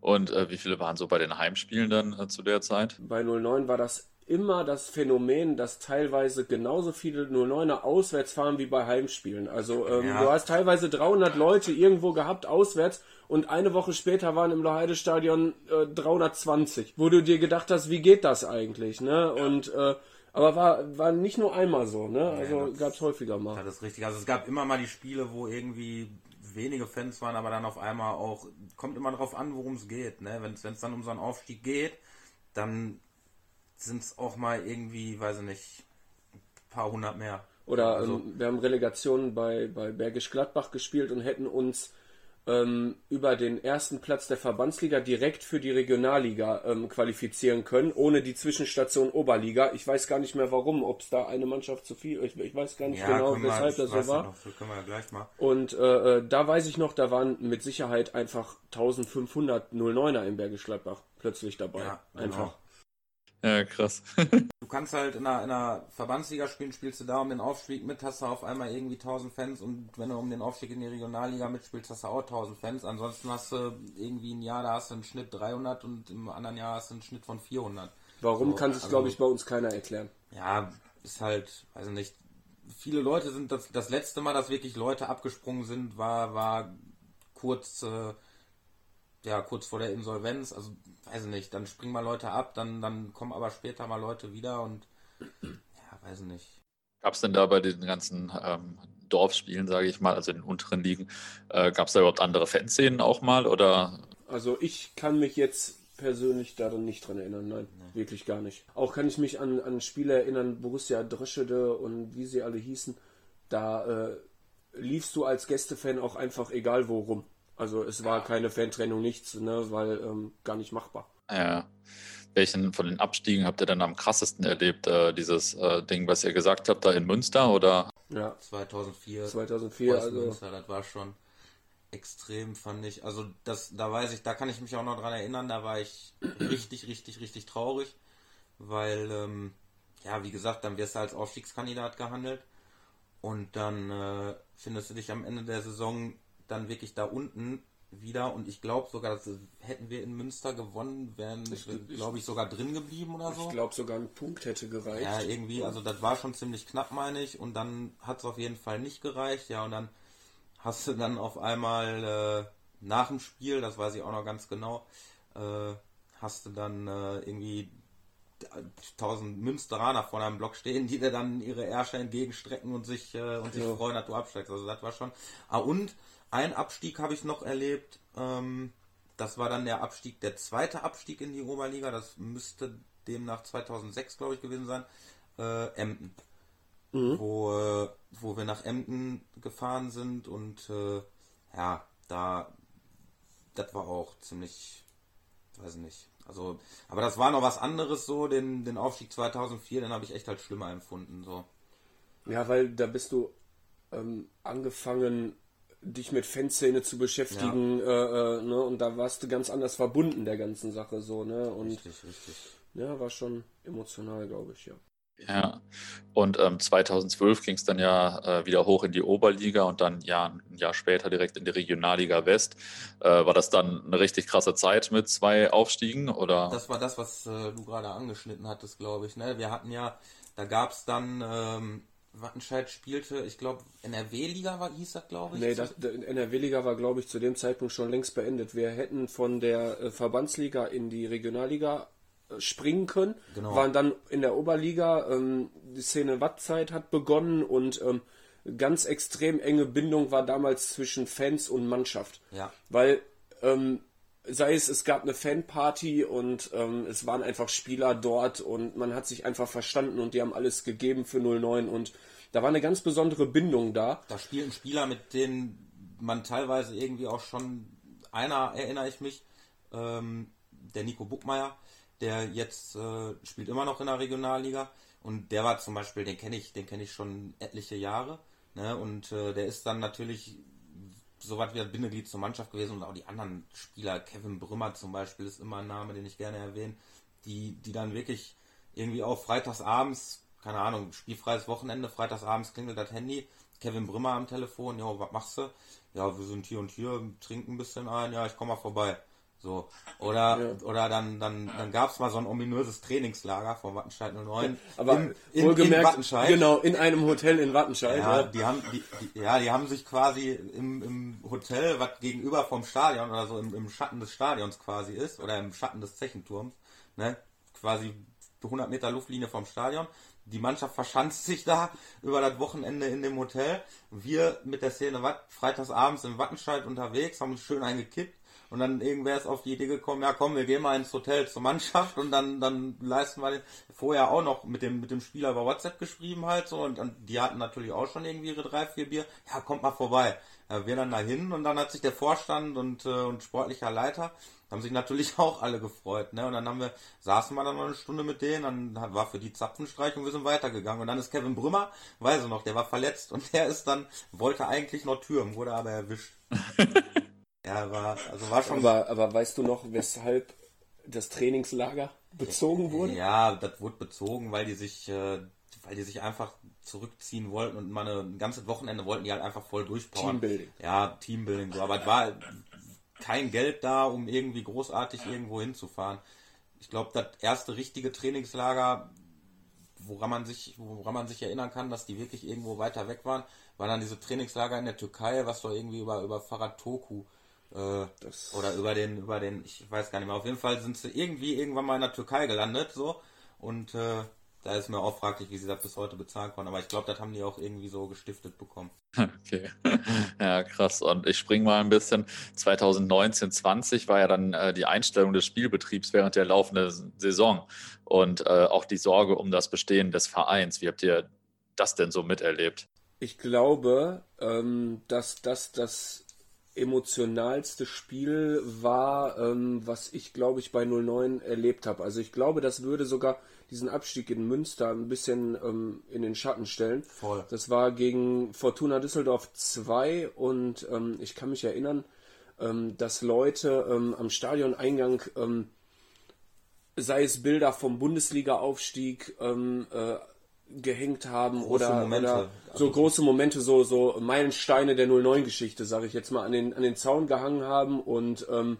Und äh, wie viele waren so bei den Heimspielen dann äh, zu der Zeit? Bei 09 war das immer das Phänomen, dass teilweise genauso viele 09er auswärts fahren wie bei Heimspielen. Also ähm, ja. du hast teilweise 300 Leute irgendwo gehabt auswärts und eine Woche später waren im Loheide-Stadion äh, 320, wo du dir gedacht hast, wie geht das eigentlich, ne? Und äh, aber war, war nicht nur einmal so, ne? Also gab es häufiger mal. Das ist richtig. Also es gab immer mal die Spiele, wo irgendwie wenige Fans waren, aber dann auf einmal auch, kommt immer darauf an, worum es geht, ne? Wenn es dann um so einen Aufstieg geht, dann sind es auch mal irgendwie, weiß ich nicht, ein paar hundert mehr. Oder also, ähm, wir haben Relegationen bei, bei Bergisch Gladbach gespielt und hätten uns ähm, über den ersten Platz der Verbandsliga direkt für die Regionalliga ähm, qualifizieren können, ohne die Zwischenstation Oberliga. Ich weiß gar nicht mehr warum, ob es da eine Mannschaft zu viel, ich, ich weiß gar nicht ja, genau, weshalb das so war. Noch, so können wir ja gleich mal. Und äh, äh, da weiß ich noch, da waren mit Sicherheit einfach 1500 09er im Bergisch Gladbach plötzlich dabei. Ja, genau. Ja, krass. du kannst halt in einer, in einer Verbandsliga spielen, spielst du da um den Aufstieg mit, hast du auf einmal irgendwie 1000 Fans und wenn du um den Aufstieg in die Regionalliga mitspielst, hast du auch 1000 Fans. Ansonsten hast du irgendwie ein Jahr, da hast du einen Schnitt 300 und im anderen Jahr hast du einen Schnitt von 400. Warum so, kann sich, also, glaube ich, bei uns keiner erklären. Ja, ist halt, also nicht. Viele Leute sind das, das letzte Mal, dass wirklich Leute abgesprungen sind, war, war kurz, äh, ja, kurz vor der Insolvenz. Also weiß ich nicht, dann springen mal Leute ab, dann, dann kommen aber später mal Leute wieder und ja, weiß ich nicht. Gab es denn da bei diesen ganzen ähm, Dorfspielen, sage ich mal, also in den unteren Ligen, äh, gab es da überhaupt andere Fanszenen auch mal oder? Also ich kann mich jetzt persönlich daran nicht dran erinnern, nein, nee. wirklich gar nicht. Auch kann ich mich an, an Spiele erinnern, Borussia Dröschede und wie sie alle hießen, da äh, liefst du als Gästefan auch einfach egal wo rum. Also es war keine Fantrennung, nichts, ne, weil ähm, gar nicht machbar. Ja. Welchen von den Abstiegen habt ihr denn am krassesten erlebt? Äh, dieses äh, Ding, was ihr gesagt habt, da in Münster oder? Ja. 2004. 2004, also. Münster, das war schon extrem, fand ich. Also das, da weiß ich, da kann ich mich auch noch dran erinnern, da war ich *clears throat* richtig, richtig, richtig traurig, weil, ähm, ja, wie gesagt, dann wirst du als Aufstiegskandidat gehandelt und dann äh, findest du dich am Ende der Saison dann wirklich da unten wieder und ich glaube sogar, dass hätten wir in Münster gewonnen, wären wir, glaube ich, sogar drin geblieben oder so. Ich glaube sogar ein Punkt hätte gereicht. Ja, irgendwie, also das war schon ziemlich knapp, meine ich, und dann hat es auf jeden Fall nicht gereicht, ja, und dann hast du dann auf einmal äh, nach dem Spiel, das weiß ich auch noch ganz genau, äh, hast du dann äh, irgendwie tausend Münsteraner vor einem Block stehen, die dir dann ihre Ärsche entgegenstrecken und sich äh, und sich ja. freuen, dass du absteigst. Also das war schon. Ah, und ein Abstieg habe ich noch erlebt. Ähm, das war dann der Abstieg, der zweite Abstieg in die Oberliga. Das müsste demnach 2006, glaube ich, gewesen sein. Äh, Emden. Mhm. Wo, äh, wo wir nach Emden gefahren sind und äh, ja, da, das war auch ziemlich, weiß nicht. Also, aber das war noch was anderes so, den, den Aufstieg 2004, den habe ich echt als schlimmer empfunden, so. Ja, weil da bist du ähm, angefangen dich mit Fanszene zu beschäftigen, ja. äh, äh, ne? Und da warst du ganz anders verbunden der ganzen Sache so, ne? Und richtig, richtig. Ja, war schon emotional, glaube ich, ja. Ja, und ähm, 2012 ging es dann ja äh, wieder hoch in die Oberliga und dann ja, ein Jahr später direkt in die Regionalliga West. Äh, war das dann eine richtig krasse Zeit mit zwei Aufstiegen? Oder? Das war das, was äh, du gerade angeschnitten hattest, glaube ich. Ne? Wir hatten ja, da gab es dann ähm, Wattenscheid spielte, ich glaube, NRW-Liga war, hieß das, glaube ich. Nee, das, NRW-Liga war, glaube ich, zu dem Zeitpunkt schon längst beendet. Wir hätten von der äh, Verbandsliga in die Regionalliga äh, springen können, genau. waren dann in der Oberliga, ähm, die Szene Wattzeit hat begonnen und ähm, ganz extrem enge Bindung war damals zwischen Fans und Mannschaft. Ja. Weil ähm, sei es, es gab eine Fanparty und ähm, es waren einfach Spieler dort und man hat sich einfach verstanden und die haben alles gegeben für 09 und da war eine ganz besondere Bindung da. Da spielen Spieler, mit denen man teilweise irgendwie auch schon, einer erinnere ich mich, ähm, der Nico Buckmeier, der jetzt äh, spielt immer noch in der Regionalliga und der war zum Beispiel, den kenne ich, den kenne ich schon etliche Jahre. Ne? Und äh, der ist dann natürlich so was wie ein Bindeglied zur Mannschaft gewesen und auch die anderen Spieler, Kevin Brümmer zum Beispiel, ist immer ein Name, den ich gerne erwähne, die, die dann wirklich irgendwie auch freitagsabends, keine Ahnung, spielfreies Wochenende, freitagsabends klingelt das Handy, Kevin Brümmer am Telefon, ja, was machst du? Ja, wir sind hier und hier, trinken ein bisschen ein, ja, ich komme mal vorbei. So. Oder, ja. oder dann, dann, dann gab es mal so ein ominöses Trainingslager von Wattenscheid 09. Aber in, in, wohlgemerkt, in Wattenscheid. genau, in einem Hotel in Wattenscheid. Ja, ja. Die, haben, die, die, ja, die haben sich quasi im, im Hotel, was gegenüber vom Stadion oder so im, im Schatten des Stadions quasi ist, oder im Schatten des Zechenturms, ne, quasi 100 Meter Luftlinie vom Stadion. Die Mannschaft verschanzt sich da über das Wochenende in dem Hotel. Wir mit der Szene Watt, freitags abends in Wattenscheid unterwegs, haben uns schön eingekippt und dann irgendwer ist auf die Idee gekommen, ja komm, wir gehen mal ins Hotel zur Mannschaft und dann, dann leisten wir den, vorher auch noch mit dem, mit dem Spieler über WhatsApp geschrieben halt so und, und die hatten natürlich auch schon irgendwie ihre drei, vier Bier, ja kommt mal vorbei. Ja, wir dann dahin und dann hat sich der Vorstand und, äh, und sportlicher Leiter haben sich natürlich *laughs* auch alle gefreut, ne? Und dann haben wir, saßen wir dann noch eine Stunde mit denen, dann war für die Zapfenstreich und wir sind weitergegangen. Und dann ist Kevin Brümmer, weiß ich noch, der war verletzt und *laughs* der ist dann, wollte eigentlich noch türmen, wurde aber erwischt. *laughs* Ja, war, also war schon. Aber, aber weißt du noch, weshalb das Trainingslager bezogen wurde? Ja, das wurde bezogen, weil die sich, äh, weil die sich einfach zurückziehen wollten und mal ein ganzes Wochenende wollten die halt einfach voll durchbauen. Teambuilding. Ja, Teambuilding so. Aber es war kein Geld da, um irgendwie großartig irgendwo hinzufahren. Ich glaube, das erste richtige Trainingslager, woran man sich, woran man sich erinnern kann, dass die wirklich irgendwo weiter weg waren, waren dann diese Trainingslager in der Türkei, was so irgendwie über, über Fahrrad Toku äh, oder über den, über den, ich weiß gar nicht mehr. Auf jeden Fall sind sie irgendwie irgendwann mal in der Türkei gelandet, so. Und äh, da ist mir auch fraglich, wie sie das bis heute bezahlen konnten. Aber ich glaube, das haben die auch irgendwie so gestiftet bekommen. *laughs* Okay. *laughs* Ja, krass. Und ich springe mal ein bisschen. 2019, 20 war ja dann äh, die Einstellung des Spielbetriebs während der laufenden Saison und äh, auch die Sorge um das Bestehen des Vereins. Wie habt ihr das denn so miterlebt? Ich glaube, ähm, dass das das emotionalste Spiel war, ähm, was ich glaube ich bei 09 erlebt habe. Also ich glaube, das würde sogar diesen Abstieg in Münster ein bisschen ähm, in den Schatten stellen. Voll. Das war gegen Fortuna Düsseldorf 2 und ähm, ich kann mich erinnern, ähm, dass Leute ähm, am Stadioneingang ähm, sei es Bilder vom Bundesliga-Aufstieg, äh, gehängt haben große oder, oder so große Momente, so, so Meilensteine der 09-Geschichte, sage ich jetzt mal, an den, an den Zaun gehangen haben und ähm,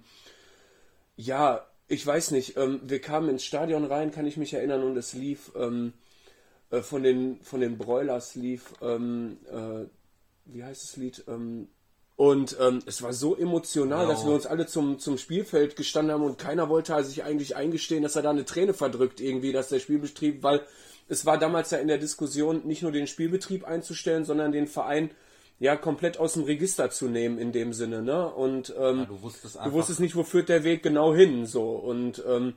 ja, ich weiß nicht, ähm, wir kamen ins Stadion rein, kann ich mich erinnern, und es lief ähm, äh, von den von den Broilers lief, ähm, äh, wie heißt das Lied? Ähm, und ähm, es war so emotional, genau. dass wir uns alle zum, zum Spielfeld gestanden haben und keiner wollte sich eigentlich eingestehen, dass er da eine Träne verdrückt irgendwie, dass der Spielbetrieb, weil es war damals ja in der Diskussion, nicht nur den Spielbetrieb einzustellen, sondern den Verein ja komplett aus dem Register zu nehmen in dem Sinne, ne? Und ähm, ja, du, wusstest du, wusstest nicht, wo führt der Weg genau hin, so und ähm,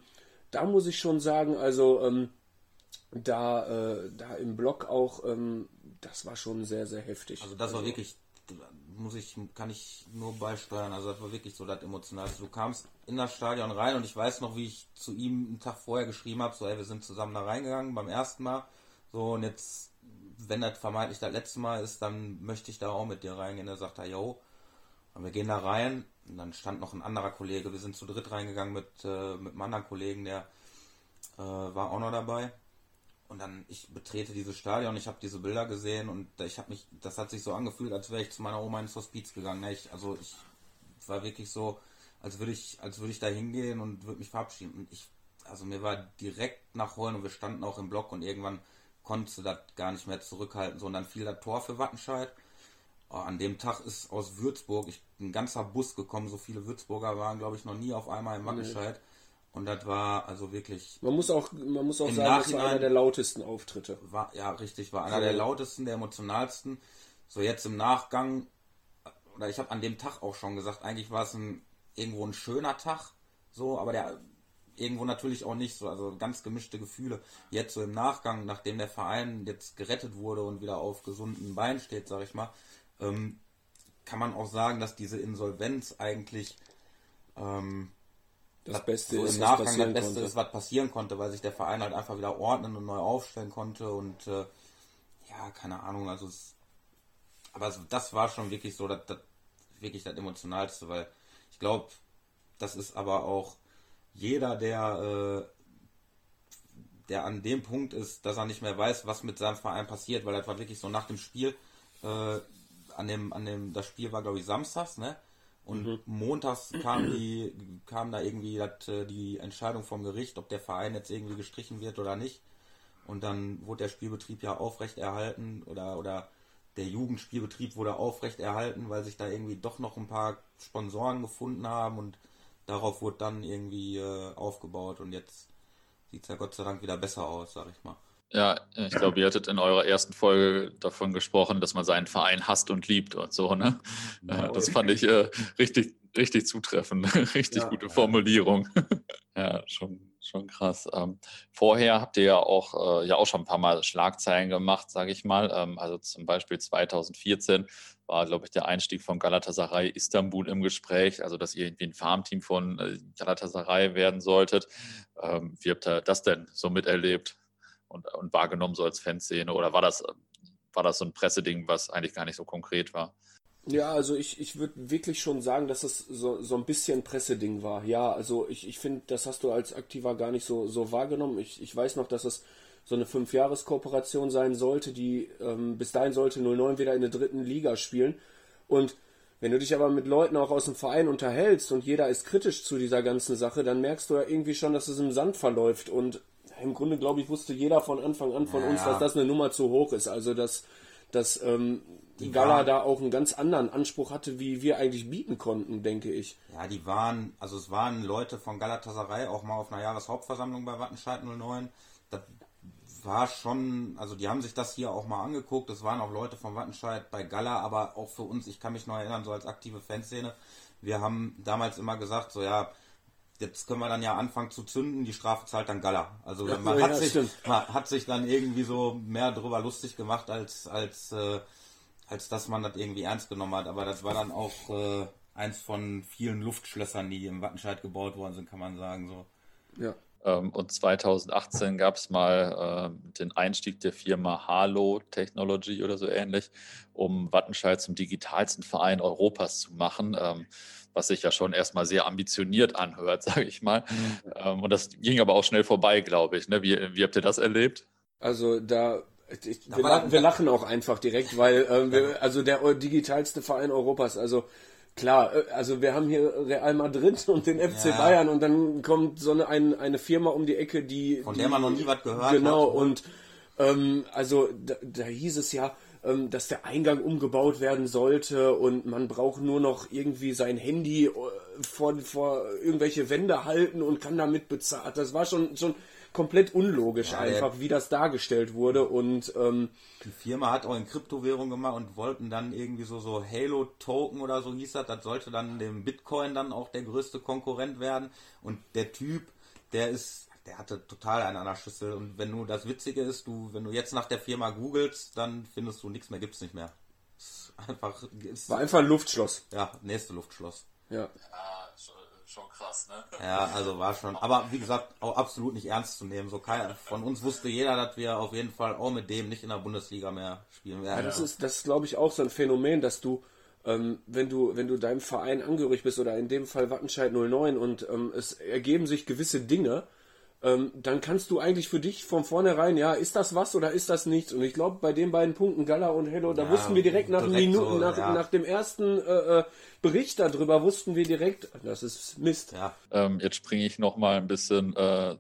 da muss ich schon sagen, also ähm, da, äh, da im Block auch, ähm, das war schon sehr, sehr heftig. Also das war also, wirklich muss ich, kann ich nur beisteuern. Also das war wirklich so das Emotionalste. Du kamst in das Stadion rein und ich weiß noch, wie ich zu ihm einen Tag vorher geschrieben habe, so ey, wir sind zusammen da reingegangen beim ersten Mal. So und jetzt, wenn das vermeintlich das letzte Mal ist, dann möchte ich da auch mit dir reingehen. Da sagt er, yo. Und wir gehen da rein und dann stand noch ein anderer Kollege. Wir sind zu dritt reingegangen mit, äh, mit einem anderen Kollegen, der äh, war auch noch dabei. Und dann, ich betrete dieses Stadion, ich habe diese Bilder gesehen und ich habe mich, das hat sich so angefühlt, als wäre ich zu meiner Oma ins Hospiz gegangen. Ne? Ich, also ich war wirklich so, als würde ich, als würde ich da hingehen und würde mich verabschieden. Und ich, also mir war direkt nach Heulen und wir standen auch im Block und irgendwann konnte das gar nicht mehr zurückhalten. So, und dann fiel das Tor für Wattenscheid. Oh, an dem Tag ist aus Würzburg ich, ein ganzer Bus gekommen. So viele Würzburger waren, glaube ich, noch nie auf einmal in Wattenscheid. Und das war also wirklich. Man muss auch, man muss auch sagen, das war einer der lautesten Auftritte. War, ja, richtig, war einer so. der lautesten, der emotionalsten. So jetzt im Nachgang, oder ich habe an dem Tag auch schon gesagt, eigentlich war es ein, irgendwo ein schöner Tag, so, aber der irgendwo natürlich auch nicht so, also ganz gemischte Gefühle. Jetzt so im Nachgang, nachdem der Verein jetzt gerettet wurde und wieder auf gesunden Beinen steht, sag ich mal, ähm, kann man auch sagen, dass diese Insolvenz eigentlich ähm, das Beste so ist, im Nachgang das Beste konnte. ist, was passieren konnte, weil sich der Verein halt einfach wieder ordnen und neu aufstellen konnte und äh, ja, keine Ahnung, also es, aber das war schon wirklich so, das, das wirklich das emotionalste, weil ich glaube, das ist aber auch jeder, der äh, der an dem Punkt ist, dass er nicht mehr weiß, was mit seinem Verein passiert, weil das war wirklich so nach dem Spiel, äh, an dem, an dem, das Spiel war glaube ich samstags, ne? Und montags *clears throat* kam die, kam da irgendwie dat, äh, die Entscheidung vom Gericht, ob der Verein jetzt irgendwie gestrichen wird oder nicht. Und dann wurde der Spielbetrieb ja aufrechterhalten oder, oder der Jugendspielbetrieb wurde aufrechterhalten, weil sich da irgendwie doch noch ein paar Sponsoren gefunden haben und darauf wurde dann irgendwie äh, aufgebaut und jetzt sieht es ja Gott sei Dank wieder besser aus, sag ich mal. Ja, ich glaube, ihr hattet in eurer ersten Folge davon gesprochen, dass man seinen Verein hasst und liebt und so, ne? Äh, das fand ich äh, richtig, richtig zutreffend. *laughs* richtig Ja. gute Formulierung. *laughs* ja, schon, schon krass. Ähm, vorher habt ihr ja auch, äh, ja auch schon ein paar Mal Schlagzeilen gemacht, sage ich mal. Ähm, also zum Beispiel 2014 war, glaube ich, der Einstieg von Galatasaray Istanbul im Gespräch, also dass ihr irgendwie ein Farmteam von äh, Galatasaray werden solltet. Ähm, wie habt ihr das denn so miterlebt? und, und wahrgenommen so als Fanszene? Oder war das, war das so ein Presseding, was eigentlich gar nicht so konkret war? Ja, also ich, ich würde wirklich schon sagen, dass es so, so ein bisschen Presseding war. Ja, also ich, ich finde, das hast du als Aktiver gar nicht so, so wahrgenommen. Ich, ich weiß noch, dass es so eine Fünfjahres-Kooperation sein sollte, die ähm, bis dahin sollte 09 wieder in der dritten Liga spielen. Und wenn du dich aber mit Leuten auch aus dem Verein unterhältst und jeder ist kritisch zu dieser ganzen Sache, dann merkst du ja irgendwie schon, dass es im Sand verläuft. Und im Grunde, glaube ich, wusste jeder von Anfang an von Ja, uns, dass das eine Nummer zu hoch ist. Also dass, dass ähm, die Gala waren- da auch einen ganz anderen Anspruch hatte, wie wir eigentlich bieten konnten, denke ich. Ja, die waren, also es waren Leute von Galatasaray auch mal auf einer Jahreshauptversammlung bei Wattenscheid 09. Das war schon, also die haben sich das hier auch mal angeguckt. Es waren auch Leute von Wattenscheid bei Gala, aber auch für uns, ich kann mich noch erinnern, so als aktive Fanszene, wir haben damals immer gesagt, so ja, jetzt können wir dann ja anfangen zu zünden, die Strafe zahlt dann Gala. Also Ja, man, ja, hat sich, stimmt. man hat sich dann irgendwie so mehr drüber lustig gemacht, als, als, äh, als dass man das irgendwie ernst genommen hat. Aber das war dann auch äh, eins von vielen Luftschlössern, die im Wattenscheid gebaut worden sind, kann man sagen. So. Ja. Ähm, und 2018 gab es mal ähm, den Einstieg der Firma Halo Technology oder so ähnlich, um Wattenscheid zum digitalsten Verein Europas zu machen, ähm, was sich ja schon erstmal sehr ambitioniert anhört, *laughs* sage ich mal. Ähm, und das ging aber auch schnell vorbei, glaube ich. Ne? Wie, wie habt ihr das erlebt? Also da, ich, wir, war lach, dann- wir lachen auch einfach direkt, weil ähm, *laughs* wir, also der digitalste Verein Europas, also klar, äh, also wir haben hier Real Madrid und den FC Ja. Bayern und dann kommt so eine, ein, eine Firma um die Ecke, die Von die, der man noch nie was gehört Genau hat. und ähm, also da, da hieß es ja, ähm, dass der Eingang umgebaut werden sollte und man braucht nur noch irgendwie sein Handy äh, vor, vor irgendwelche Wände halten und kann damit bezahlen. Das war schon schon komplett unlogisch Ja, einfach, wie das dargestellt wurde und ähm, Die Firma hat auch in Kryptowährung gemacht und wollten dann irgendwie so, so Halo-Token oder so hieß das. Das sollte dann dem Bitcoin dann auch der größte Konkurrent werden. Und der Typ, der ist, der hatte total einen an der Schüssel. Und wenn du, das Witzige ist, du, wenn du jetzt nach der Firma googelst, dann findest du nichts mehr, gibt's nicht mehr. Ist einfach, ist, war einfach ein Luftschloss. ja, nächste Luftschloss. Ja. Ja, schon, schon krass, ne? Ja, also war schon. Aber wie gesagt, auch absolut nicht ernst zu nehmen. So keiner, von uns wusste jeder, dass wir auf jeden Fall auch mit dem nicht in der Bundesliga mehr spielen werden. Ja, das ist, das ist glaube ich, auch so ein Phänomen, dass du, ähm, wenn du, wenn du deinem Verein angehörig bist oder in dem Fall Wattenscheid 09 und ähm, es ergeben sich gewisse Dinge, ähm, dann kannst du eigentlich für dich von vornherein, ja, ist das was oder ist das nichts? Und ich glaube, bei den beiden Punkten Gala und Hello, da Ja, wussten wir direkt nach direkt Minuten, so, nach, ja. nach dem ersten äh, äh, Bericht darüber, wussten wir direkt, das ist Mist. ja, Ähm, jetzt springe ich noch mal ein bisschen äh,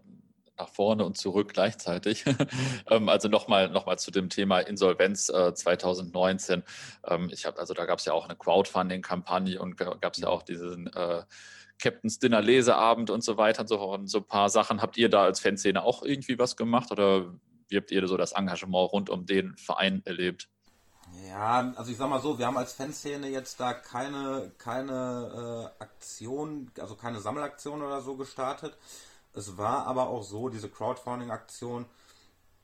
nach vorne und zurück gleichzeitig. *laughs* ähm, also nochmal noch mal zu dem Thema Insolvenz äh, 2019. Ähm, ich habe also da gab es ja auch eine Crowdfunding-Kampagne und gab es ja auch diesen äh, Captain's Dinner Leseabend und so weiter und so, und so ein paar Sachen. Habt ihr da als Fanszene auch irgendwie was gemacht oder wie habt ihr so das Engagement rund um den Verein erlebt? Ja, also ich sag mal so, wir haben als Fanszene jetzt da keine, keine äh, Aktion, also keine Sammelaktion oder so gestartet. Es war aber auch so, diese Crowdfunding-Aktion,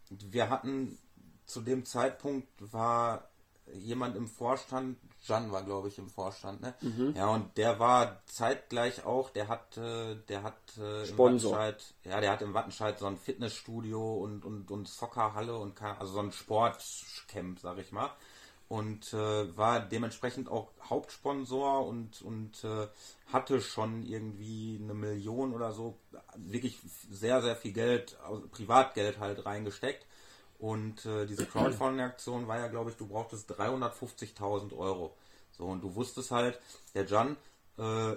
wir hatten zu dem Zeitpunkt war jemand im Vorstand, Jan war glaube ich im Vorstand, ne? Mhm. Ja, und der war zeitgleich auch, der hat, äh, der hat äh, im Sponsor. Wattenscheid, ja, der hat im Wattenscheid so ein Fitnessstudio und, und, und Soccerhalle und also so ein Sportcamp, sag ich mal. Und äh, war dementsprechend auch Hauptsponsor und, und äh, hatte schon irgendwie eine Million oder so, wirklich sehr, sehr viel Geld, also Privatgeld halt reingesteckt. Und äh, diese Crowdfunding-Aktion war ja, glaube ich, du brauchtest 350.000 Euro. So, und du wusstest halt, der Jan äh,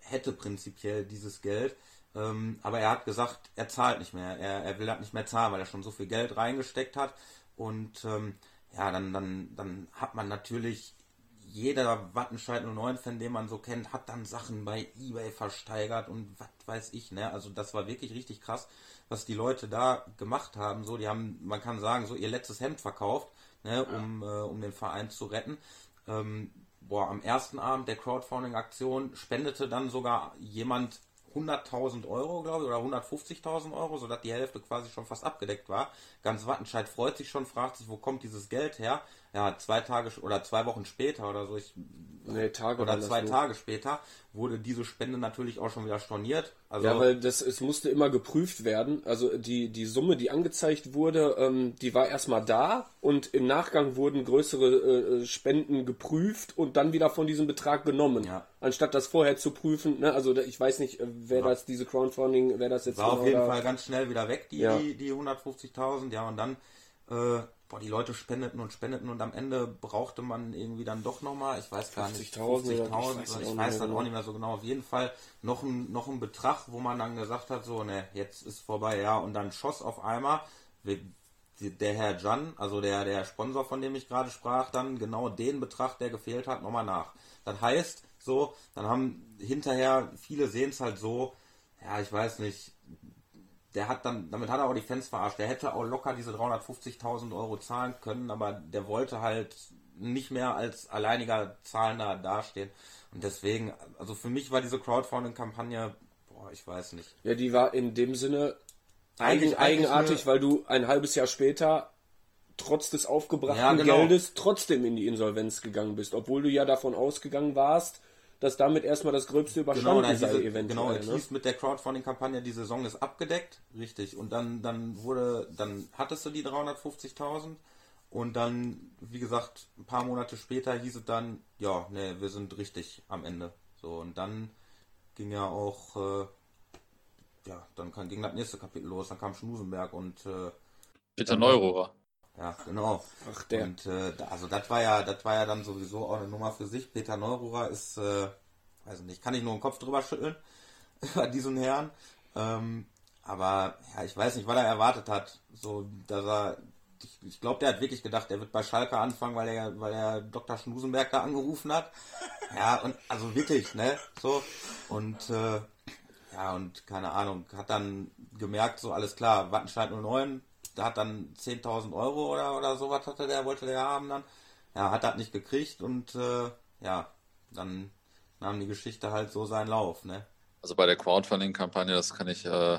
hätte prinzipiell dieses Geld, ähm, aber er hat gesagt, er zahlt nicht mehr. Er, er will halt nicht mehr zahlen, weil er schon so viel Geld reingesteckt hat. Und ähm, ja, dann, dann, dann hat man natürlich jeder Wattenscheid 09-Fan, den man so kennt, hat dann Sachen bei Ebay versteigert und was weiß ich, ne? Also das war wirklich richtig krass, was die Leute da gemacht haben. So, die haben, man kann sagen, so ihr letztes Hemd verkauft, ne, um, äh, um den Verein zu retten. Ähm, boah, am ersten Abend der Crowdfunding-Aktion spendete dann sogar jemand 100.000 Euro, glaube ich, oder 150.000 Euro, sodass die Hälfte quasi schon fast abgedeckt war. Ganz Wattenscheid freut sich schon, fragt sich, wo kommt dieses Geld her? Ja, zwei Tage oder zwei Wochen später oder so, ich, Nee, Tage oder zwei. Tage später, wurde diese Spende natürlich auch schon wieder storniert. Also, Ja, weil das, es musste immer geprüft werden. Also die, die Summe, die angezeigt wurde, ähm, die war erstmal da und im Nachgang wurden größere äh, Spenden geprüft und dann wieder von diesem Betrag genommen. Ja. Anstatt das vorher zu prüfen. Ne? Also ich weiß nicht, äh, wer das, diese Crowdfunding, wer das jetzt war auf genau jeden da- Fall ganz schnell wieder weg, die, Ja. die, die 150.000, ja, und dann, äh, boah, die Leute spendeten und spendeten und am Ende brauchte man irgendwie dann doch nochmal, ich weiß gar nicht, 50.000 oder ich 50.000, weiß ich es auch weiß, nicht dann mehr auch genau. nicht mehr so genau, auf jeden Fall noch ein, noch ein Betrag, wo man dann gesagt hat, so, ne, jetzt ist vorbei, ja, und dann schoss auf einmal, der Herr Jan, also der, der Sponsor, von dem ich gerade sprach, dann genau den Betrag, der gefehlt hat, nochmal nach. Das heißt, so, dann haben hinterher, viele sehen es halt so, ja, ich weiß nicht, der hat dann, damit hat er auch die Fans verarscht. Der hätte auch locker diese 350.000 Euro zahlen können, aber der wollte halt nicht mehr als alleiniger Zahlender dastehen. Und deswegen, also für mich war diese Crowdfunding-Kampagne, boah, ich weiß nicht. Ja, die war in dem Sinne Eigentlich- eigen, eigentlich eigenartig, eine- weil du ein halbes Jahr später trotz des aufgebrachten Ja, genau. Geldes trotzdem in die Insolvenz gegangen bist, obwohl du ja davon ausgegangen warst, dass damit erstmal das Gröbste überstanden Genau, sei, hieß, eventuell. genau, es ne? hieß mit der Crowdfunding-Kampagne, die Saison ist abgedeckt, richtig. Und dann, dann wurde, dann hattest du die 350.000 und dann, wie gesagt, ein paar Monate später hieß es dann, ja, ne, wir sind richtig am Ende. So, und dann ging ja auch, äh, ja, dann kann, ging das nächste Kapitel los, dann kam Schmusenberg und, äh, Peter Neurohrer. Ja, genau. Ach, der. Und äh, also das war ja, das war ja dann sowieso auch eine Nummer für sich. Peter Neururer ist, äh, weiß nicht, kann ich nur den Kopf drüber schütteln *laughs* über diesen Herrn. Ähm, aber ja, ich weiß nicht, was er erwartet hat. So, dass er, ich, ich glaube, der hat wirklich gedacht, er wird bei Schalke anfangen, weil er, weil er Dr. Schnusenberg da angerufen hat. *laughs* Ja, und also wirklich, ne? So. Und äh, ja, und keine Ahnung, hat dann gemerkt, so alles klar, Wattenscheid 09, da hat dann 10.000 Euro oder, oder sowas hatte der, wollte der haben dann. Ja, hat das nicht gekriegt und äh, ja, dann nahm die Geschichte halt so seinen Lauf, ne? Also bei der Crowdfunding-Kampagne, das kann ich, äh,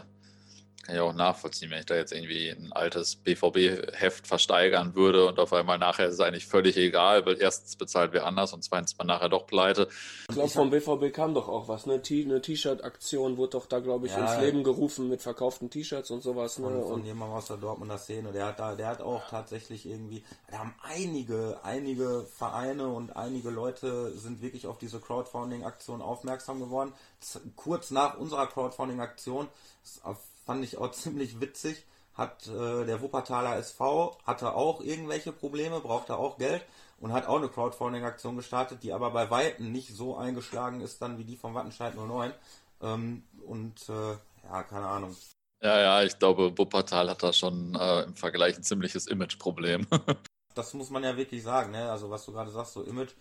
kann ich auch nachvollziehen, wenn ich da jetzt irgendwie ein altes BVB-Heft versteigern würde und auf einmal nachher ist es eigentlich völlig egal, weil erstens bezahlt wer anders und zweitens man nachher doch pleite. Ich glaube, vom BVB kam doch auch was, ne? T- Eine T-Shirt-Aktion wurde doch da, glaube ich, Ja, ins Leben gerufen mit verkauften T-Shirts und sowas, ne? Von, von Und jemandem aus der Dortmunder Szene. Der hat da, der hat auch tatsächlich irgendwie, da haben einige, einige Vereine und einige Leute sind wirklich auf diese Crowdfunding-Aktion aufmerksam geworden. Z kurz nach unserer Crowdfunding-Aktion, das fand ich auch *laughs* ziemlich witzig, hat äh, der Wuppertaler SV hatte auch irgendwelche Probleme, brauchte auch Geld und hat auch eine Crowdfunding-Aktion gestartet, die aber bei Weitem nicht so eingeschlagen ist dann wie die von Wattenscheid 09. Ähm, und äh, ja, keine Ahnung. Ja, ja, ich glaube, Wuppertal hat da schon äh, im Vergleich ein ziemliches Imageproblem. *laughs* das muss man ja wirklich sagen, ne? Also was du gerade sagst, so Image.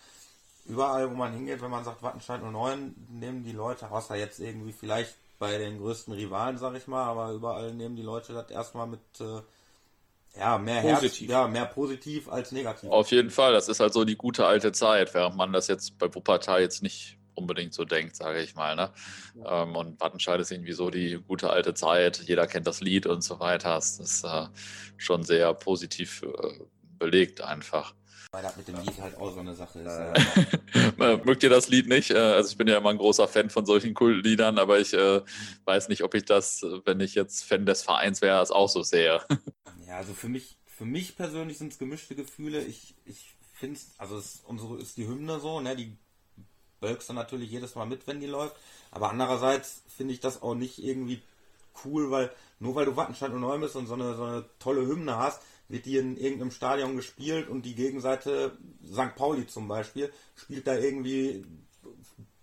Überall, wo man hingeht, wenn man sagt Wattenscheid 09, nehmen die Leute, außer jetzt irgendwie vielleicht bei den größten Rivalen, sag ich mal, aber überall nehmen die Leute das erstmal mit äh, ja, mehr Herz, Positiv. ja, mehr positiv als negativ. Auf jeden Fall, das ist halt so die gute alte Zeit, während man das jetzt bei Wuppertal jetzt nicht unbedingt so denkt, sage ich mal. Ne? Ähm, und Wattenscheid ist irgendwie so die gute alte Zeit, jeder kennt das Lied und so weiter. Das ist äh, schon sehr positiv äh, belegt einfach. Weil das mit dem Lied halt auch so eine Sache ist. Ja. *laughs* Mögt ihr das Lied nicht? Äh, also ich bin ja immer ein großer Fan von solchen Kultliedern, aber ich äh, weiß nicht, ob ich das, wenn ich jetzt Fan des Vereins wäre, das auch so sehe. *laughs* Ja, also für mich, für mich persönlich sind es gemischte Gefühle. Ich, ich finde es, also es, unsere ist die Hymne so, ne? Die bölkst du natürlich jedes Mal mit, wenn die läuft. Aber andererseits finde ich das auch nicht irgendwie cool, weil nur weil du Wattenscheid und Neum bist und so eine, so eine tolle Hymne hast, wird die in irgendeinem Stadion gespielt und die Gegenseite, St. Pauli zum Beispiel, spielt da irgendwie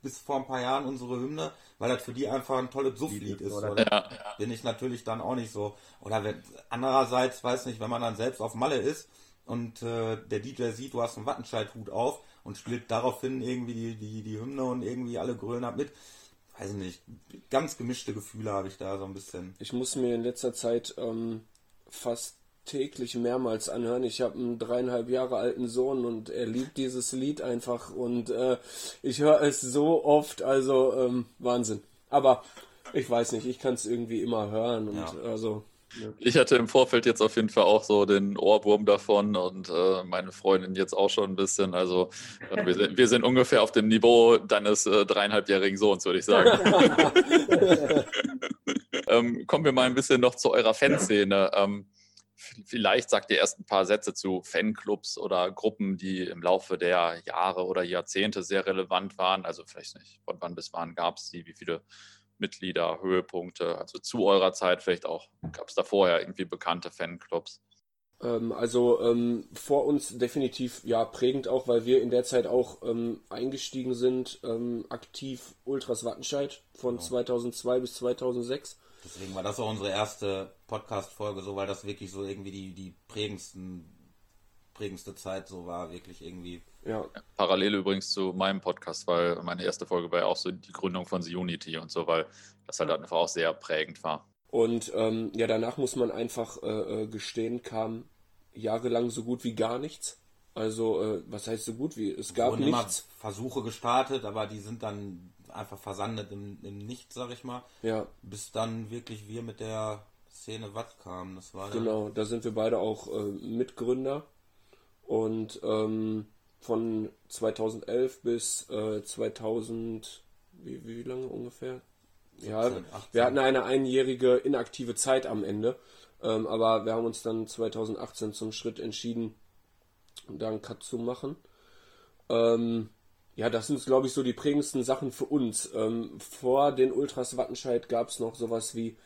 bis vor ein paar Jahren unsere Hymne, weil das für die einfach ein tolles Sufflied ist. Oder? Ja. Bin ich natürlich dann auch nicht so. Oder wenn, andererseits, weiß nicht, wenn man dann selbst auf Malle ist und äh, der DJ sieht, du hast einen Wattenscheid-Hut auf und spielt daraufhin irgendwie die, die, die Hymne und irgendwie alle grölen ab mit. Weiß ich nicht, ganz gemischte Gefühle habe ich da so ein bisschen. Ich muss mir in letzter Zeit ähm, fast täglich mehrmals anhören. Ich habe einen dreieinhalb Jahre alten Sohn und er liebt dieses Lied einfach und äh, ich höre es so oft, also ähm, Wahnsinn. Aber ich weiß nicht, ich kann es irgendwie immer hören und ja. also ich hatte im Vorfeld jetzt auf jeden Fall auch so den Ohrwurm davon und äh, meine Freundin jetzt auch schon ein bisschen. Also äh, wir, sind, wir, sind, ungefähr auf dem Niveau deines äh, dreieinhalbjährigen Sohns, würde ich sagen. *laughs* *laughs* ähm, kommen wir mal ein bisschen noch zu eurer Fanszene. Ähm, vielleicht sagt ihr erst ein paar Sätze zu Fanclubs oder Gruppen, die im Laufe der Jahre oder Jahrzehnte sehr relevant waren. Also vielleicht nicht, von wann bis wann gab es die, wie viele Mitglieder, Höhepunkte, also zu eurer Zeit vielleicht auch, gab es da vorher irgendwie bekannte Fanclubs? Ähm, also ähm, vor uns definitiv ja prägend auch, weil wir in der Zeit auch ähm, eingestiegen sind, ähm, aktiv Ultras Wattenscheid von genau. 2002 bis 2006. Deswegen war das auch unsere erste Podcast-Folge, so weil das wirklich so irgendwie die, die prägendsten, prägendste Zeit so war, wirklich irgendwie ja. Parallel übrigens zu meinem Podcast, weil meine erste Folge war ja auch so die Gründung von The Unity und so, weil das halt einfach auch sehr prägend war. Und ähm, ja, danach muss man einfach äh, äh, gestehen, kam jahrelang so gut wie gar nichts. Also, äh, was heißt so gut wie? Es gab nichts. Versuche gestartet, aber die sind dann einfach versandet im, im Nichts, sag ich mal. Ja. Bis dann wirklich wir mit der Szene Watt kamen. Das war genau, da sind wir beide auch äh, Mitgründer. Und ähm, von 2011 bis äh, 2000, wie, wie lange ungefähr? 17, ja, 18. wir hatten eine einjährige inaktive Zeit am Ende, ähm, aber wir haben uns dann 2018 zum Schritt entschieden, da einen Cut zu machen. Ähm, ja, das sind, glaube ich, so die prägendsten Sachen für uns. Ähm, vor den Ultras Wattenscheid gab es noch sowas wie,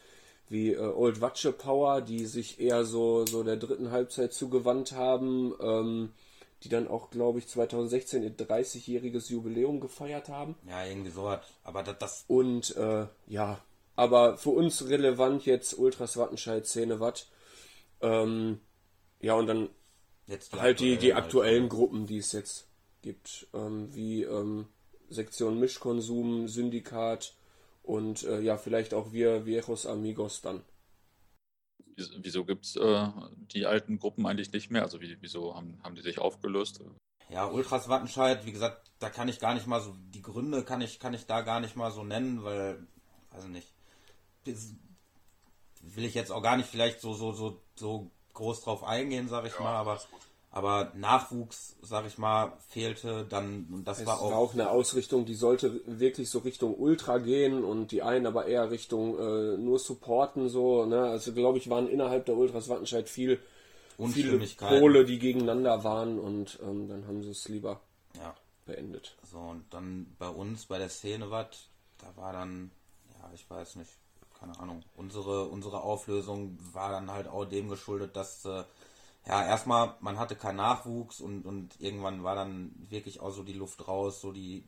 wie äh, Old Watsche Power, die sich eher so, so der dritten Halbzeit zugewandt haben. Ähm, die dann auch, glaube ich, 2016 ihr 30-jähriges Jubiläum gefeiert haben. Ja, irgendwie so hat. Aber das. das Und äh, ja, aber für uns relevant jetzt Ultras Wattenscheid, 10 Watt. Ähm, ja, und dann jetzt die halt die, die aktuellen. Gruppen, die es jetzt gibt, ähm, wie ähm, Sektion Mischkonsum, Syndikat und äh, ja, vielleicht auch wir Viejos Amigos dann wieso gibt es äh, die alten Gruppen eigentlich nicht mehr? Also wie, wieso haben, haben die sich aufgelöst? Ja, Ultras Wattenscheid, wie gesagt, da kann ich gar nicht mal so, die Gründe kann ich, kann ich da gar nicht mal so nennen, weil, also nicht, will ich jetzt auch gar nicht vielleicht so, so, so, so groß drauf eingehen, sag ich ja, mal, aber aber Nachwuchs, sag ich mal, fehlte dann und das es war auch, war auch eine Ausrichtung, die sollte wirklich so Richtung Ultra gehen und die einen aber eher Richtung äh, nur supporten so, ne? Also glaube ich, waren innerhalb der Ultras Wattenscheid viel viele Pole, die gegeneinander waren und ähm, dann haben sie es lieber ja. beendet. So und dann bei uns bei der Szene Watt, da war dann ja, ich weiß nicht, keine Ahnung, unsere unsere Auflösung war dann halt auch dem geschuldet, dass äh, ja, erstmal, man hatte keinen Nachwuchs und, und irgendwann war dann wirklich auch so die Luft raus, so die,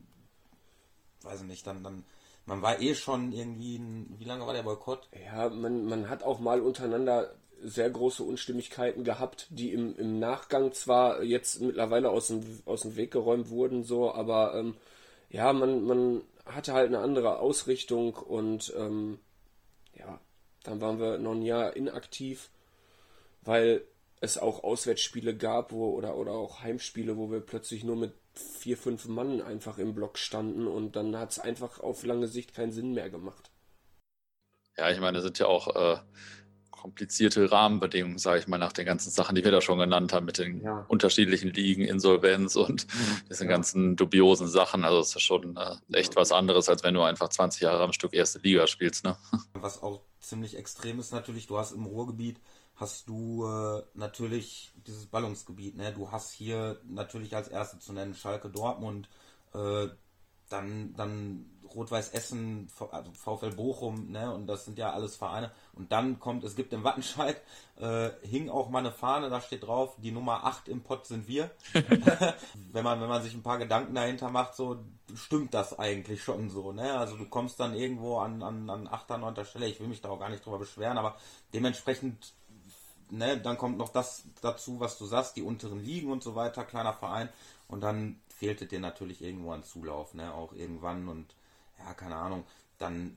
weiß ich nicht, dann, dann, man war eh schon irgendwie, wie lange war der Boykott? Ja, man, man hat auch mal untereinander sehr große Unstimmigkeiten gehabt, die im, im Nachgang zwar jetzt mittlerweile aus dem, aus dem Weg geräumt wurden, so, aber ähm, ja, man, man hatte halt eine andere Ausrichtung und ähm, ja, dann waren wir noch ein Jahr inaktiv, weil es auch Auswärtsspiele gab, wo, oder, oder auch Heimspiele, wo wir plötzlich nur mit vier, fünf Mann einfach im Block standen und dann hat es einfach auf lange Sicht keinen Sinn mehr gemacht. Ja, ich meine, es sind ja auch äh, komplizierte Rahmenbedingungen, sage ich mal, nach den ganzen Sachen, die wir da schon genannt haben, mit den ja. unterschiedlichen Ligen, Insolvenz und mhm. diesen ja. ganzen dubiosen Sachen. Also es ist schon äh, echt was anderes, als wenn du einfach 20 Jahre am Stück erste Liga spielst. Ne? Was auch ziemlich extrem ist natürlich, du hast im Ruhrgebiet hast du äh, natürlich dieses Ballungsgebiet. Ne? Du hast hier natürlich als erste zu nennen Schalke Dortmund, äh, dann, dann Rot-Weiß Essen, also VfL Bochum, ne, und das sind ja alles Vereine. Und dann kommt, es gibt im Wattenscheid, äh, hing auch mal eine Fahne, da steht drauf, die Nummer 8 im Pott sind wir. *laughs* wenn man, wenn man sich ein paar Gedanken dahinter macht, so stimmt das eigentlich schon so, ne? Also du kommst dann irgendwo an, an, an 8. 9. Stelle, ich will mich da auch gar nicht drüber beschweren, aber dementsprechend, ne, dann kommt noch das dazu, was du sagst, die unteren Ligen und so weiter, kleiner Verein. Und dann fehlte dir natürlich irgendwo ein Zulauf, ne? Auch irgendwann und ja, keine Ahnung, dann,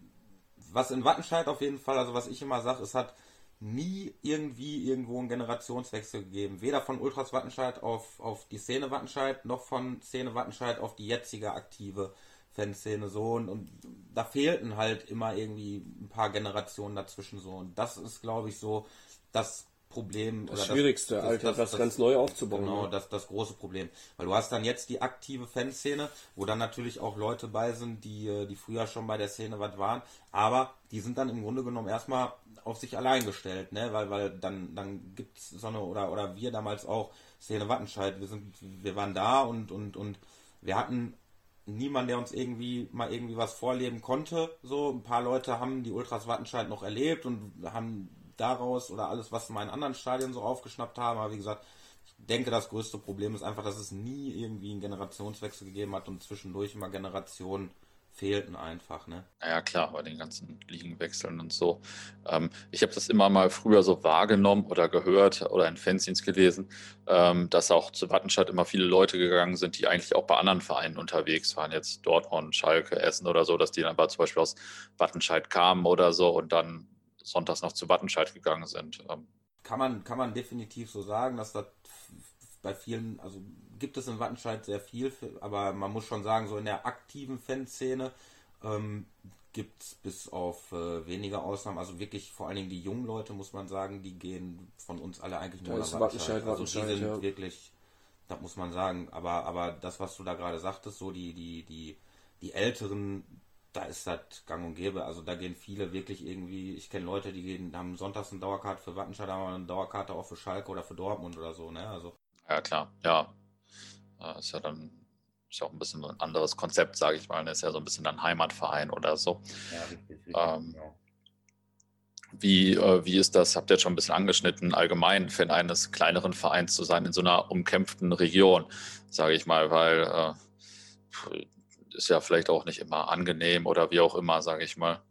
was in Wattenscheid auf jeden Fall, also was ich immer sage, es hat nie irgendwie irgendwo einen Generationswechsel gegeben. Weder von Ultras Wattenscheid auf, auf die Szene Wattenscheid, noch von Szene Wattenscheid auf die jetzige aktive Fanszene so und, und da fehlten halt immer irgendwie ein paar Generationen dazwischen so und das ist glaube ich so das Problem. Das Schwierigste, das, Alter, das, das, ganz neu aufzubauen. Genau, das, das große Problem. Weil du hast dann jetzt die aktive Fanszene, wo dann natürlich auch Leute bei sind, die, äh, die früher schon bei der Szene was waren, aber die sind dann im Grunde genommen erstmal auf sich allein gestellt, ne? Weil, weil dann, dann gibt's so eine, oder, oder wir damals auch, Szene Wattenscheid, wir sind, wir waren da und, und, und wir hatten niemand, der uns irgendwie mal irgendwie was vorleben konnte. So, ein paar Leute haben die Ultras Wattenscheid noch erlebt und haben daraus oder alles, was in meinen anderen Stadien so aufgeschnappt haben. Aber wie gesagt, ich denke, das größte Problem ist einfach, dass es nie irgendwie einen Generationswechsel gegeben hat und zwischendurch immer Generationen fehlten einfach, ne? Ja klar, bei den ganzen Ligenwechseln und so. Ähm, ich habe das immer mal früher so wahrgenommen oder gehört oder in Fanzines gelesen, ähm, dass auch zu Wattenscheid immer viele Leute gegangen sind, die eigentlich auch bei anderen Vereinen unterwegs waren, jetzt Dortmund, Schalke, Essen oder so, dass die dann aber zum Beispiel aus Wattenscheid kamen oder so und dann sonntags noch zu Wattenscheid gegangen sind. Ähm, kann man, kann man definitiv so sagen, dass das bei vielen, also gibt es in Wattenscheid sehr viel, aber man muss schon sagen, so in der aktiven Fanszene ähm, gibt es bis auf äh, wenige Ausnahmen, also wirklich vor allen Dingen die jungen Leute, muss man sagen, die gehen von uns alle eigentlich nur nach Wattenscheid. Also die sind ja. wirklich, das muss man sagen, aber, aber das, was du da gerade sagtest, so die, die, die, die Älteren, da ist das gang und gäbe. Also da gehen viele wirklich irgendwie, ich kenne Leute, die gehen, haben sonntags eine Dauerkarte für Wattenscheid, haben eine Dauerkarte auch für Schalke oder für Dortmund oder so, ne? Also. Ja, klar, ja. Ist ja dann ist ja auch ein bisschen ein anderes Konzept, sage ich mal. Das ist ja so ein bisschen ein Heimatverein oder so. Ja, richtig, richtig, ähm, ja. Wie, äh, wie ist das, habt ihr jetzt schon ein bisschen angeschnitten, allgemein Fan eines kleineren Vereins zu sein in so einer umkämpften Region, sage ich mal, weil äh, ist ja vielleicht auch nicht immer angenehm oder wie auch immer, sage ich mal.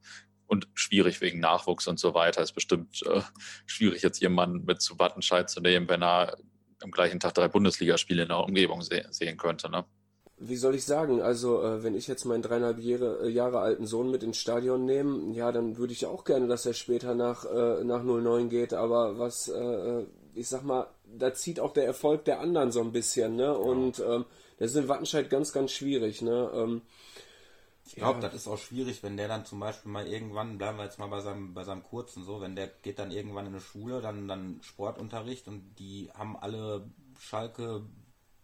Und schwierig wegen Nachwuchs und so weiter. Ist bestimmt äh, schwierig, jetzt jemanden mit zu Wattenscheid zu nehmen, wenn er am gleichen Tag drei Bundesligaspiele in der Umgebung se sehen könnte. Ne? Wie soll ich sagen? Also, äh, wenn ich jetzt meinen dreieinhalb Jahre, äh, Jahre alten Sohn mit ins Stadion nehme, ja, dann würde ich auch gerne, dass er später nach, äh, nach 09 geht. Aber was, äh, äh, ich sag mal, da zieht auch der Erfolg der anderen so ein bisschen, ne? Und ähm, das ist in Wattenscheid ganz, ganz schwierig. Ne? Ähm, ich glaube, ja. das ist auch schwierig, wenn der dann zum Beispiel mal irgendwann, bleiben wir jetzt mal bei seinem, bei seinem kurzen so, wenn der geht dann irgendwann in eine Schule, dann, dann Sportunterricht und die haben alle Schalke,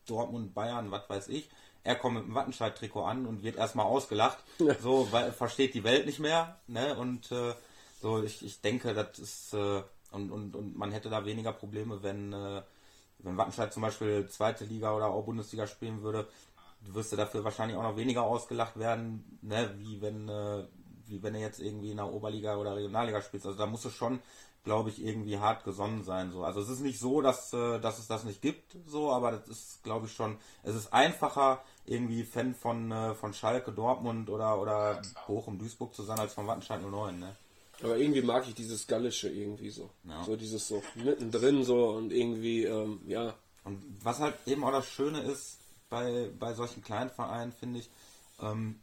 Dortmund, Bayern, was weiß ich. Er kommt mit dem Wattenscheid-Trikot an und wird erstmal ausgelacht, ja. so, weil er versteht die Welt nicht mehr, ne, und äh, so, ich, ich denke, das ist, äh, und, und, und man hätte da weniger Probleme, wenn, äh, wenn Wattenscheid zum Beispiel zweite Liga oder auch Bundesliga spielen würde, wirst du dafür wahrscheinlich auch noch weniger ausgelacht werden, ne, wie wenn, äh, wie wenn er jetzt irgendwie in der Oberliga oder Regionalliga spielt. Also da musst du schon, glaube ich, irgendwie hart gesonnen sein. So. Also es ist nicht so, dass, äh, dass es das nicht gibt, so, aber das ist, glaube ich, schon, es ist einfacher, irgendwie Fan von, äh, von Schalke, Dortmund oder, oder Bochum, Duisburg zu sein, als von Wattenscheid 09, ne? Aber irgendwie mag ich dieses Gallische irgendwie so. Ja. So dieses so mittendrin so und irgendwie, ähm, ja. Und was halt eben auch das Schöne ist bei, bei solchen kleinen Vereinen, finde ich, ähm,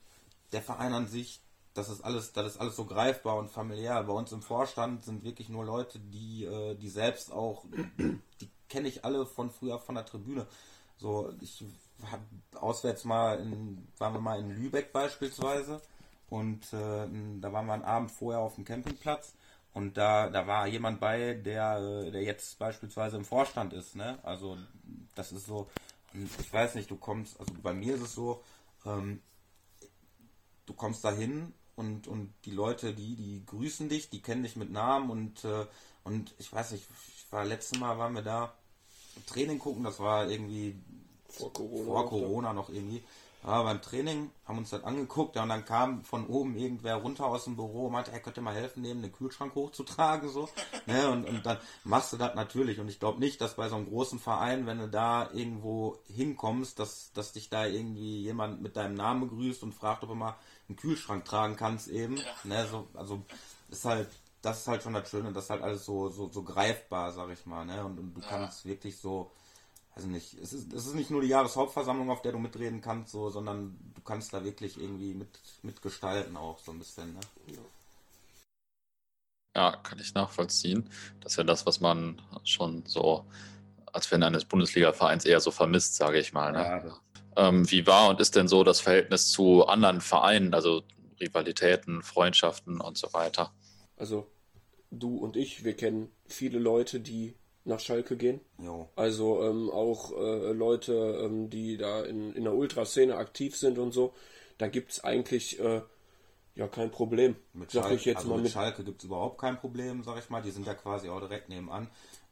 der Verein an sich, das ist alles, das ist alles so greifbar und familiär. Bei uns im Vorstand sind wirklich nur Leute, die, äh, die selbst auch, die kenne ich alle von früher von der Tribüne. So, ich habe auswärts mal in, waren wir mal in Lübeck beispielsweise und äh, da waren wir einen Abend vorher auf dem Campingplatz Und da, da war jemand bei, der, äh, der jetzt beispielsweise im Vorstand ist. Ne? Also das ist so, ich weiß nicht, du kommst, also bei mir ist es so, ähm, du kommst dahin und, und die Leute, die, die grüßen dich, die kennen dich mit Namen und, äh, und ich weiß nicht, ich war letztes Mal waren wir da Training gucken, das war irgendwie vor Corona, vor Corona noch irgendwie ja, beim Training, haben uns das angeguckt, ja, und dann kam von oben irgendwer runter aus dem Büro und meinte, er könnte mal helfen, neben den Kühlschrank hochzutragen, so. ne, und, und dann machst du das natürlich. Und ich glaube nicht, dass bei so einem großen Verein, wenn du da irgendwo hinkommst, dass, dass dich da irgendwie jemand mit deinem Namen begrüßt und fragt, ob du mal einen Kühlschrank tragen kannst eben. Ja. Ne, so, also ist halt, das ist halt schon das Schöne, das ist halt alles so, so, so greifbar, sag ich mal, ne? Und, und du ja. kannst wirklich so also nicht, es ist, es ist nicht nur die Jahreshauptversammlung, auf der du mitreden kannst, so, sondern du kannst da wirklich irgendwie mit, mitgestalten auch so ein bisschen. Ne? Ja, kann ich nachvollziehen. Das ist ja das, was man schon so als Fan eines Bundesliga-Vereins eher so vermisst, sage ich mal. Ne? Ja, ähm, wie war und ist denn so das Verhältnis zu anderen Vereinen, also Rivalitäten, Freundschaften und so weiter? Also du und ich, wir kennen viele Leute, die nach Schalke gehen. Jo. Also ähm, auch äh, Leute, ähm, die da in, in der Ultraszene aktiv sind und so. Da gibt es eigentlich äh, ja kein Problem. Mit, Schalke, ich jetzt also mal mit, mit Schalke gibt es überhaupt kein Problem, sag ich mal. Die sind ja quasi auch direkt nebenan.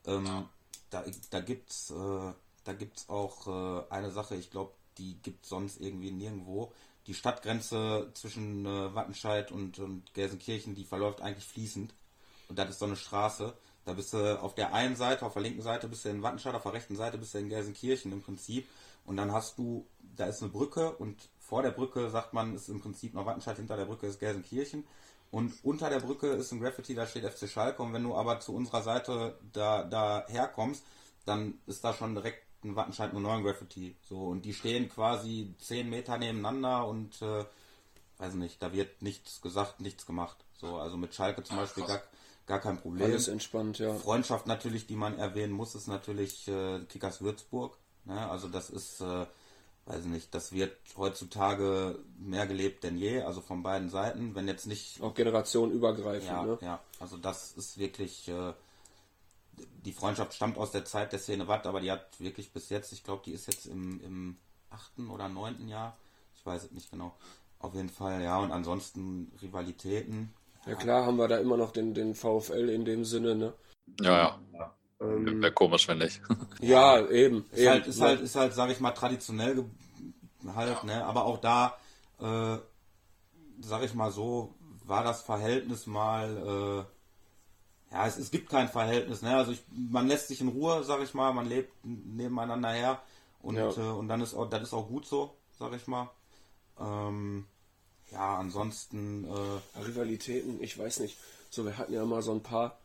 Ähm. Da, da gibt es äh, da gibt's auch äh, eine Sache, ich glaube, die gibt es sonst irgendwie nirgendwo. Die Stadtgrenze zwischen äh, Wattenscheid und, und Gelsenkirchen, die verläuft eigentlich fließend. Und das ist so eine Straße. Da bist du auf der einen Seite, auf der linken Seite bist du in Wattenscheid, auf der rechten Seite bist du in Gelsenkirchen im Prinzip. Und dann hast du, da ist eine Brücke und vor der Brücke sagt man, ist im Prinzip noch Wattenscheid, hinter der Brücke ist Gelsenkirchen. Und unter der Brücke ist ein Graffiti, da steht FC Schalke. Und wenn du aber zu unserer Seite da, da herkommst, dann ist da schon direkt ein Wattenscheid 09 Graffiti. So, und die stehen quasi 10 Meter nebeneinander und äh, weiß nicht, da wird nichts gesagt, nichts gemacht. So, also mit Schalke zum Beispiel gar, gar kein Problem. Alles entspannt, ja. Freundschaft natürlich, die man erwähnen muss, ist natürlich äh, Kickers Würzburg. Ne? Also das ist, äh, weiß nicht, das wird heutzutage mehr gelebt denn je, also von beiden Seiten, wenn jetzt nicht... Auch generationenübergreifend, ja, ne? Ja, also das ist wirklich... Äh, die Freundschaft stammt aus der Zeit der Szene Watt, aber die hat wirklich bis jetzt, ich glaube, die ist jetzt im, im achten oder neunten Jahr, ich weiß es nicht genau. Auf jeden Fall, ja, und ansonsten Rivalitäten, ja klar haben wir da immer noch den, den VfL in dem Sinne, ne? Ja, ja. Ähm, Wäre komisch, wenn nicht. *laughs* ja, eben. Ist, eben, halt, ist, ne? halt, ist halt, sag ich mal, traditionell halt, ja. ne? Aber auch da, äh, sag ich mal so, war das Verhältnis mal, äh, ja, es, es gibt kein Verhältnis, ne? Also ich, man lässt sich in Ruhe, sag ich mal, man lebt nebeneinander her und, ja. äh, und dann ist auch, das ist auch gut so, sag ich mal. Ähm, ja, ansonsten. Äh, Rivalitäten, ich weiß nicht. So, wir hatten ja mal so ein paar.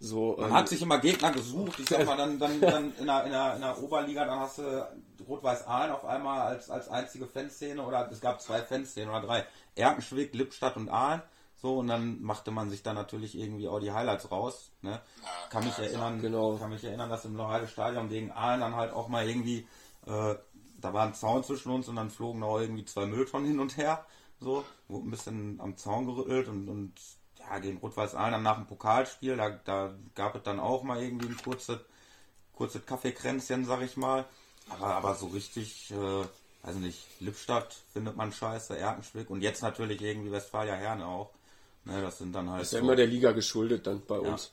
So, man ähm, hat sich immer Gegner gesucht. Ich sag *laughs* mal, dann, dann, dann in, der, in, der, in der Oberliga, dann hast du Rot-Weiß Aalen auf einmal als, als einzige Fanszene oder es gab zwei Fanszenen oder drei. Erkenschwick, Lippstadt und Aalen. So, und dann machte man sich dann natürlich irgendwie auch die Highlights raus. Ne? Kann mich erinnern, genau. kann mich erinnern, dass im Loreide Stadion gegen Aalen dann halt auch mal irgendwie, äh, da war ein Zaun zwischen uns und dann flogen da irgendwie zwei Mülltonnen hin und her. So, wurde ein bisschen am Zaun gerüttelt und, und ja, gegen Rot-Weiß Aalen dann nach dem Pokalspiel, da, da gab es dann auch mal irgendwie ein kurzes, kurzes Kaffeekränzchen, sag ich mal. Aber, aber so richtig, äh, also nicht, Lippstadt findet man scheiße, Erkenschwick und jetzt natürlich irgendwie Westfalia Herne auch. Ne, das sind dann halt. Das ist ja so, immer der Liga geschuldet dann bei ja. uns.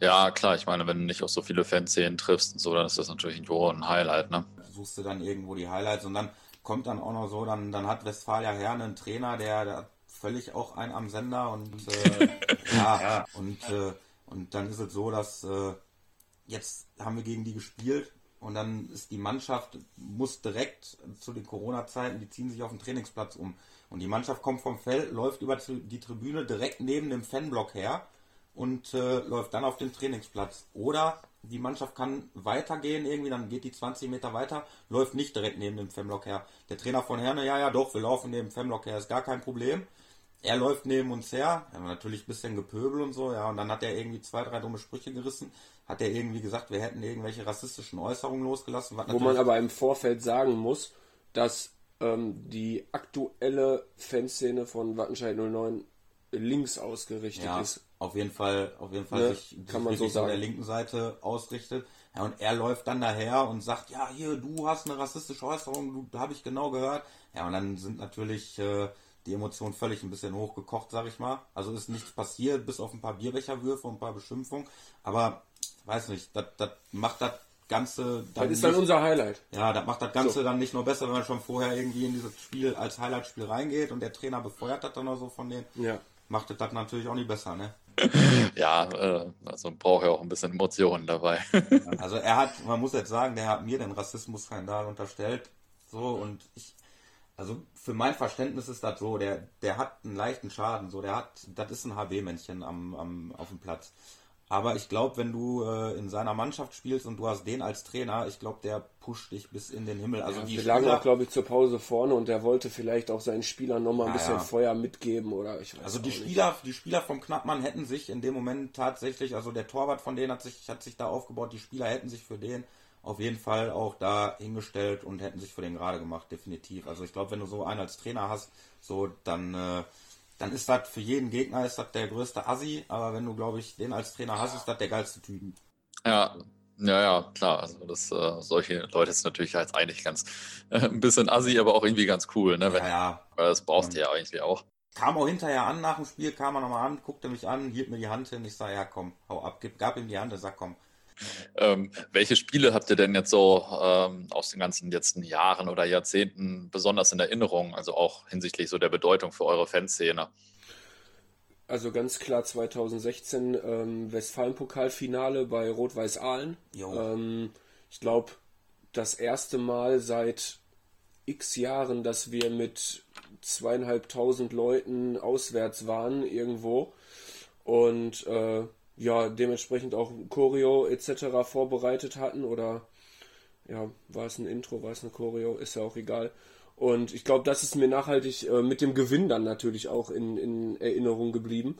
Ja, klar, ich meine, wenn du nicht auf so viele Fanszenen triffst und so, dann ist das natürlich ein Highlight, ne? Suchst du dann irgendwo die Highlights und dann kommt dann auch noch so, dann, dann hat Westfalia Herne einen Trainer, der, der völlig auch ein am Sender und äh, *laughs* ja, ja, und äh, und dann ist es so, dass äh, jetzt haben wir gegen die gespielt und dann ist die Mannschaft muss direkt zu den Corona-Zeiten, die ziehen sich auf den Trainingsplatz um. Und die Mannschaft kommt vom Feld, läuft über die Tribüne direkt neben dem Fanblock her und äh, läuft dann auf den Trainingsplatz. Oder die Mannschaft kann weitergehen irgendwie, dann geht die 20 Meter weiter, läuft nicht direkt neben dem Femlock her. Der Trainer von Herne, ja, ja, doch, wir laufen neben dem Femlock her, ist gar kein Problem. Er läuft neben uns her, ja, natürlich ein bisschen gepöbel und so, ja, und dann hat er irgendwie zwei, drei dumme Sprüche gerissen, hat er irgendwie gesagt, wir hätten irgendwelche rassistischen Äußerungen losgelassen. Wo man aber im Vorfeld sagen muss, dass ähm, die aktuelle Fanszene von Wattenscheid 09 links ausgerichtet ja. ist. Auf jeden Fall, auf jeden Fall Ja, sich, kann man so an der sagen. linken Seite ausrichtet. Ja, und er läuft dann daher und sagt, ja, hier, du hast eine rassistische Äußerung, du habe ich genau gehört. Ja, und dann sind natürlich äh, die Emotionen völlig ein bisschen hochgekocht, sag ich mal. Also ist nichts passiert, bis auf ein paar Bierbecherwürfe und ein paar Beschimpfungen. Aber weiß nicht, das macht das Ganze Das ist nicht- dann unser Highlight. ja, das macht das Ganze dann nicht nur besser, wenn man schon vorher irgendwie in dieses Spiel als Highlight-Spiel reingeht und der Trainer befeuert das dann auch so von denen. Ja. Macht das natürlich auch nicht besser, ne? *laughs* Ja, äh, also braucht ja auch ein bisschen Emotionen dabei. Also er hat, man muss jetzt sagen, der hat mir den Rassismusskandal unterstellt. So und ich, also für mein Verständnis ist das so, der, der hat einen leichten Schaden, so, der hat, das ist ein HB-Männchen am, am, auf dem Platz. Aber ich glaube, wenn du äh, in seiner Mannschaft spielst und du hast den als Trainer, ich glaube, der pusht dich bis in den Himmel. Also die Wir lagen auch, glaube ich, zur Pause vorne und der wollte vielleicht auch seinen Spielern nochmal ein Ja, bisschen ja. Feuer mitgeben oder ich weiß Also die nicht. Spieler, die Spieler vom Knappmann hätten sich in dem Moment tatsächlich, also der Torwart von denen hat sich, hat sich da aufgebaut, die Spieler hätten sich für den auf jeden Fall auch da hingestellt und hätten sich für den gerade gemacht, definitiv. Also ich glaube, wenn du so einen als Trainer hast, so dann, äh, dann ist das für jeden Gegner ist das der größte Assi, aber wenn du, glaube ich, den als Trainer hast, ist das der geilste Typen. Ja, ja, ja, klar. Also das, äh, solche Leute ist natürlich als eigentlich ganz äh, *laughs* ein bisschen assi, aber auch irgendwie ganz cool, ne? Wenn, Ja, ja. Weil das brauchst du ja eigentlich auch. Kam auch hinterher an nach dem Spiel, kam er nochmal an, guckte mich an, hielt mir die Hand hin, ich sag, ja komm, hau ab, gib, gab ihm die Hand, er sagt, komm, Ähm, welche Spiele habt ihr denn jetzt so ähm, aus den ganzen letzten Jahren oder Jahrzehnten besonders in Erinnerung? Also auch hinsichtlich so der Bedeutung für eure Fanszene? Also ganz klar 2016 ähm, Westfalen-Pokalfinale bei Rot-Weiß Aalen. Ähm, ich glaube, das erste Mal seit x Jahren, dass wir mit zweieinhalbtausend Leuten auswärts waren irgendwo und äh, ja, dementsprechend auch Choreo etc. vorbereitet hatten oder ja, war es ein Intro, war es eine Choreo, ist ja auch egal. Und ich glaube, das ist mir nachhaltig äh, mit dem Gewinn dann natürlich auch in, in Erinnerung geblieben.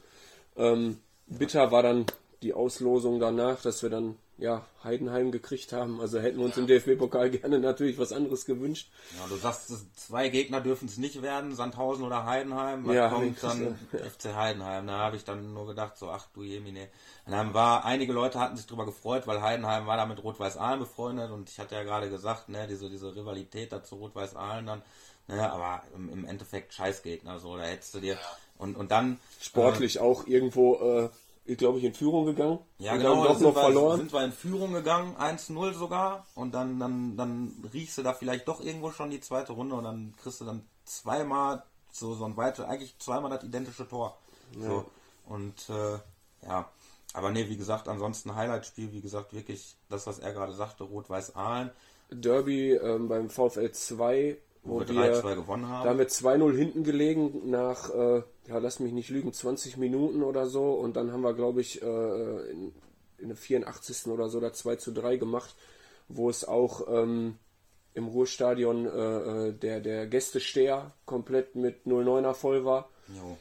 Ähm, bitter war dann die Auslosung danach, dass wir dann ja Heidenheim gekriegt haben. Also hätten wir uns im DFB-Pokal gerne natürlich was anderes gewünscht. Ja, du sagst, zwei Gegner dürfen es nicht werden, Sandhausen oder Heidenheim. Was Ja, kommt dann *laughs* FC Heidenheim? Da habe ich dann nur gedacht, so, ach du Jemine. Und dann war, einige Leute hatten sich drüber gefreut, weil Heidenheim war da mit Rot-Weiß Aalen befreundet und ich hatte ja gerade gesagt, ne, diese, diese Rivalität da zu Rot-Weiß Aalen dann, ne, aber im, im Endeffekt Scheißgegner, so, da hättest du dir, und, und dann, Sportlich auch irgendwo, äh, glaube ich, in Führung gegangen. Ja, und genau, dann da doch sind, noch wir, verloren. sind wir in Führung gegangen, 1-0 sogar. Und dann, dann, dann riechst du da vielleicht doch irgendwo schon die zweite Runde und dann kriegst du dann zweimal so, so ein weiter, eigentlich zweimal das identische Tor. So. Und äh, ja, aber nee, wie gesagt, ansonsten Highlight-Spiel, wie gesagt, wirklich das, was er gerade sagte, Rot-Weiß Aalen, Derby ähm, beim VfL 2, wo wo wir wir 3-2 gewonnen Da haben. haben wir 2-0 hinten gelegen nach, äh, ja, lass mich nicht lügen, 20 Minuten oder so. Und dann haben wir, glaube ich, äh, in, in der 84. oder so da 2 zu 3 gemacht, wo es auch ähm, im Ruhrstadion äh, äh, der, der Gästesteher komplett mit 09er voll war. Jo.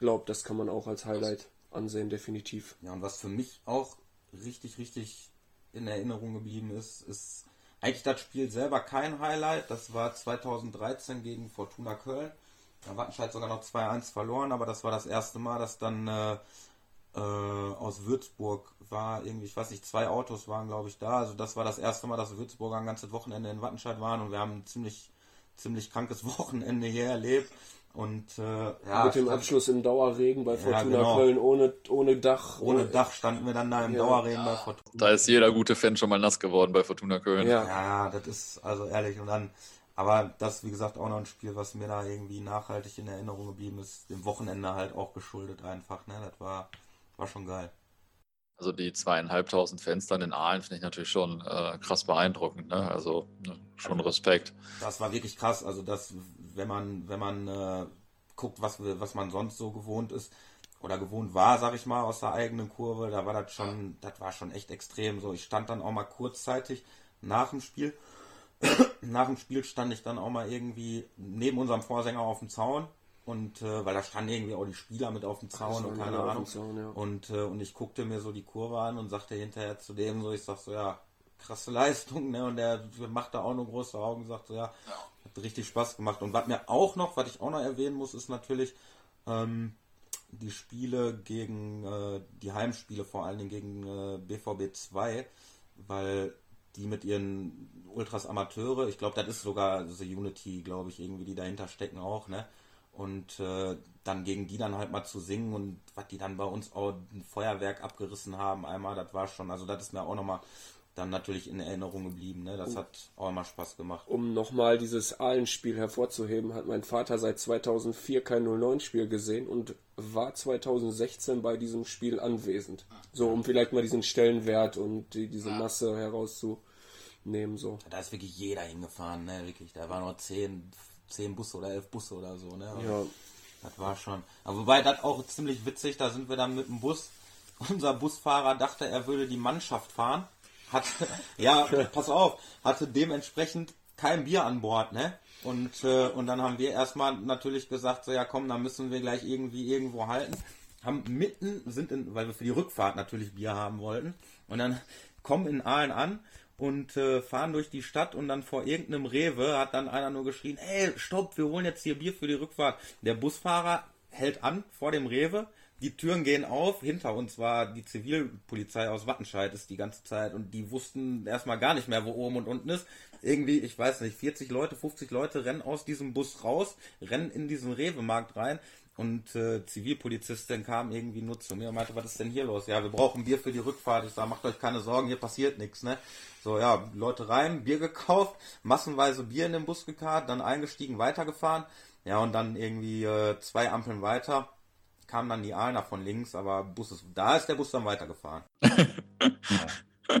Glaub, das kann man auch als Highlight ansehen, definitiv. Ja, und was für mich auch richtig, richtig in Erinnerung geblieben ist, ist eigentlich das Spiel selber kein Highlight. Das war 2013 gegen Fortuna Köln. Da Wattenscheid sogar noch 2-1 verloren, aber das war das erste Mal, dass dann äh, äh, aus Würzburg war irgendwie, ich weiß nicht, zwei Autos waren, glaube ich, da. Also das war das erste Mal, dass Würzburger ein ganzes Wochenende in Wattenscheid waren und wir haben ein ziemlich, ziemlich krankes *laughs* Wochenende hier erlebt. Und äh, ja, Mit dem Abschluss im Dauerregen bei Fortuna genau. Köln ohne, ohne Dach. ohne Dach standen wir dann da im Ja. Dauerregen bei Fortuna. Da ist jeder gute Fan schon mal nass geworden bei Fortuna Köln. Ja. Ja, das ist also ehrlich und dann, aber das wie gesagt auch noch ein Spiel, was mir da irgendwie nachhaltig in Erinnerung geblieben ist, dem Wochenende halt auch geschuldet einfach, ne, das war, war schon geil. Also die zweieinhalbtausend Fans dann in Aalen finde ich natürlich schon äh, krass beeindruckend. Ne? Also ne, schon Respekt. Das war wirklich krass, also das, wenn man, wenn man äh, guckt, was was man sonst so gewohnt ist oder gewohnt war, sag ich mal, aus der eigenen Kurve, da war das schon, das war schon echt extrem. So, ich stand dann auch mal kurzzeitig nach dem Spiel, *clears throat* nach dem Spiel stand ich dann auch mal irgendwie neben unserem Vorsänger auf dem Zaun und äh, weil da standen irgendwie auch die Spieler mit auf dem Zaun und waren keine Ahnung. Zaun, ja. Und, äh, und ich guckte mir so die Kurve an und sagte hinterher zu dem so, ich sag so, ja, krasse Leistung, ne? Und der macht da auch nur große Augen, sagt so, ja, hat richtig Spaß gemacht. Und was mir auch noch, was ich auch noch erwähnen muss, ist natürlich, ähm, die Spiele gegen äh, die Heimspiele, vor allen Dingen gegen äh, BVB 2, weil die mit ihren Ultras Amateure, ich glaube, das ist sogar The Unity, glaube ich, irgendwie, die dahinter stecken auch, ne? Und äh, dann gegen die dann halt mal zu singen und was die dann bei uns auch ein Feuerwerk abgerissen haben, einmal, das war schon, also das ist mir auch nochmal dann natürlich in Erinnerung geblieben. Ne? Das hat auch immer Spaß gemacht. Um nochmal dieses Ahlenspiel hervorzuheben, hat mein Vater seit 2004 kein 09-Spiel gesehen und war 2016 bei diesem Spiel anwesend. So, um vielleicht mal diesen Stellenwert und die, diese Masse herauszunehmen. So. Da ist wirklich jeder hingefahren, ne? Wirklich. Da waren noch zehn, zehn Busse oder elf Busse oder so, ne? Ja. Das war schon. Aber wobei das auch ziemlich witzig, da sind wir dann mit dem Bus. *laughs* Unser Busfahrer dachte, er würde die Mannschaft fahren hat, *laughs* ja, pass auf, hatte dementsprechend kein Bier an Bord, ne? Und, äh, und dann haben wir erstmal natürlich gesagt, so ja komm, dann müssen wir gleich irgendwie irgendwo halten. Haben mitten, sind in, weil wir für die Rückfahrt natürlich Bier haben wollten. Und dann kommen in Aalen an und äh, fahren durch die Stadt und dann vor irgendeinem Rewe hat dann einer nur geschrien, ey, stopp, wir holen jetzt hier Bier für die Rückfahrt. Der Busfahrer hält an vor dem Rewe, die Türen gehen auf. Hinter uns war die Zivilpolizei aus Wattenscheid ist die ganze Zeit und die wussten erstmal gar nicht mehr, wo oben und unten ist. Irgendwie, ich weiß nicht, 40 Leute, 50 Leute rennen aus diesem Bus raus, rennen in diesen Rewe-Markt rein und äh, Zivilpolizistin kam irgendwie nur zu mir und meinte, was ist denn hier los? Ja, wir brauchen Bier für die Rückfahrt. Ich sage, macht euch keine Sorgen, hier passiert nichts, ne? So, ja, Leute rein, Bier gekauft, massenweise Bier in den Bus gekarrt, dann eingestiegen, weitergefahren. Ja, und dann irgendwie äh, zwei Ampeln weiter kam dann die Ahlner von links, aber Bus ist, da ist der Bus dann weitergefahren. ja. *laughs*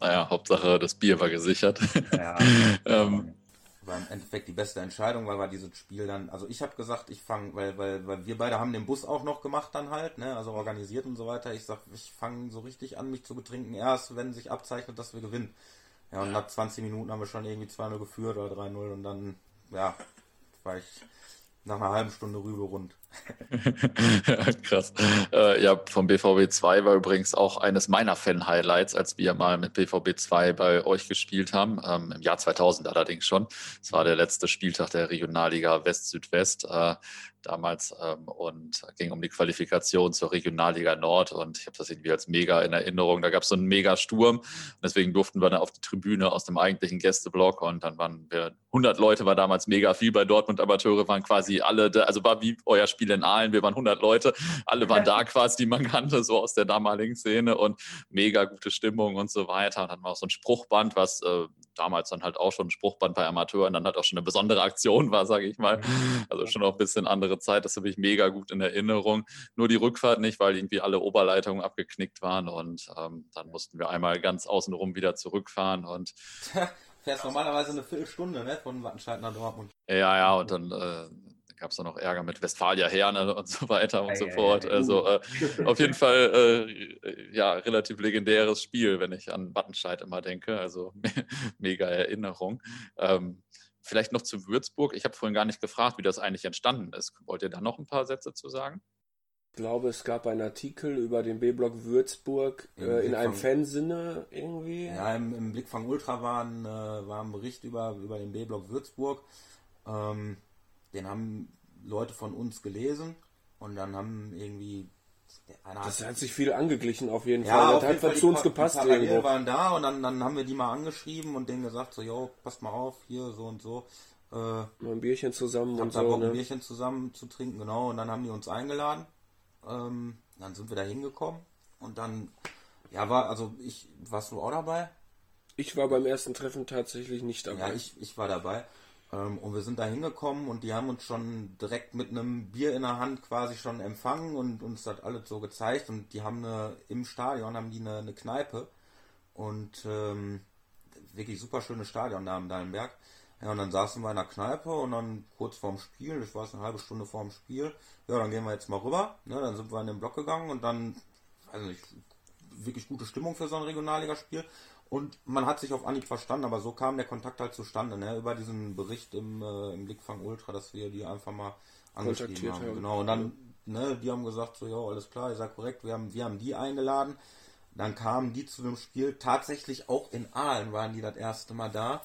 naja, Hauptsache das Bier war gesichert. Ja. *laughs* ähm, war im Endeffekt die beste Entscheidung, weil wir dieses Spiel dann, also ich habe gesagt, ich fange, weil, weil, weil wir beide haben den Bus auch noch gemacht dann halt, ne, also organisiert und so weiter. Ich sag, ich fange so richtig an, mich zu betrinken, erst wenn sich abzeichnet, dass wir gewinnen. Ja, und nach 20 Minuten haben wir schon irgendwie 2-0 geführt oder 3-0 und dann, ja, war ich nach einer halben Stunde rüber rund. *laughs* Krass. Äh, ja, vom BVB 2 war übrigens auch eines meiner Fan-Highlights, als wir mal mit BVB 2 bei euch gespielt haben, ähm, im Jahr 2000 allerdings schon. Es war der letzte Spieltag der Regionalliga West-Südwest. Äh, damals ähm, und ging um die Qualifikation zur Regionalliga Nord und ich habe das irgendwie als mega in Erinnerung. Da gab es so einen mega Sturm deswegen durften wir dann auf die Tribüne aus dem eigentlichen Gästeblock und dann waren wir 100 Leute, war damals mega viel bei Dortmund Amateure, waren quasi alle, da, also war wie euer Spiel in Aalen, wir waren 100 Leute, alle waren da quasi, die man kannte, so aus der damaligen Szene und mega gute Stimmung und so weiter. Und dann war auch so ein Spruchband, was äh, damals dann halt auch schon ein Spruchband bei Amateuren dann halt auch schon eine besondere Aktion war, sage ich mal. Also schon auch ein bisschen andere Zeit, das habe ich mega gut in Erinnerung. Nur die Rückfahrt nicht, weil irgendwie alle Oberleitungen abgeknickt waren und ähm, dann mussten wir einmal ganz außenrum wieder zurückfahren und fährst normalerweise eine Viertelstunde ne, von Wattenscheid nach Dortmund. Ja, ja, und dann äh, gab es da noch Ärger mit Westfalia Herne und so weiter und ei, so fort. Ei, ei, also äh, auf jeden Fall äh, ja relativ legendäres Spiel, wenn ich an Wattenscheid immer denke. Also mega Erinnerung. Ähm, vielleicht noch zu Würzburg. Ich habe vorhin gar nicht gefragt, wie das eigentlich entstanden ist. Wollt ihr da noch ein paar Sätze zu sagen? Ich glaube, es gab einen Artikel über den B-Block Würzburg äh, in einem Fansinne irgendwie. Ja, im, im Blickfang Ultra war ein, äh, war ein Bericht über, über den B-Block Würzburg. Ähm, den haben Leute von uns gelesen und dann haben irgendwie das hat, sich viel angeglichen auf jeden ja, Fall. Das hat halt zu uns gepasst. Die irgendwo. waren da und dann, dann haben wir die mal angeschrieben und denen gesagt, so, jo, passt mal auf, hier, so und so. Äh, mal ein Bierchen zusammen und so. Bock, ne? ein Bierchen zusammen zu trinken, genau. Und dann haben die uns eingeladen. Ähm, dann sind wir da hingekommen und dann, ja, war, also ich, warst du auch dabei? Ich war beim ersten Treffen tatsächlich nicht dabei. Ja, ich, ich war dabei. Ähm, und wir sind da hingekommen und die haben uns schon direkt mit einem Bier in der Hand quasi schon empfangen und uns das alles so gezeigt. Und die haben eine, im Stadion haben die eine, eine Kneipe und ähm, wirklich super schönes Stadion da am Dallenberg. Ja, und dann saßen wir in der Kneipe und dann kurz vorm Spiel, ich weiß eine halbe Stunde vorm Spiel, ja, dann gehen wir jetzt mal rüber. Ne, dann sind wir in den Block gegangen und dann, also ich, wirklich gute Stimmung für so ein Regionalligaspiel. Und man hat sich auf Anhieb verstanden, aber so kam der Kontakt halt zustande, ne? über diesen Bericht im, äh, im Blickfang Ultra, dass wir die einfach mal angeschrieben haben. Genau, und dann, ne, die haben gesagt, so, ja, alles klar, ihr seid korrekt, wir haben, wir haben die eingeladen. Dann kamen die zu dem Spiel, tatsächlich auch in Aalen waren die das erste Mal da.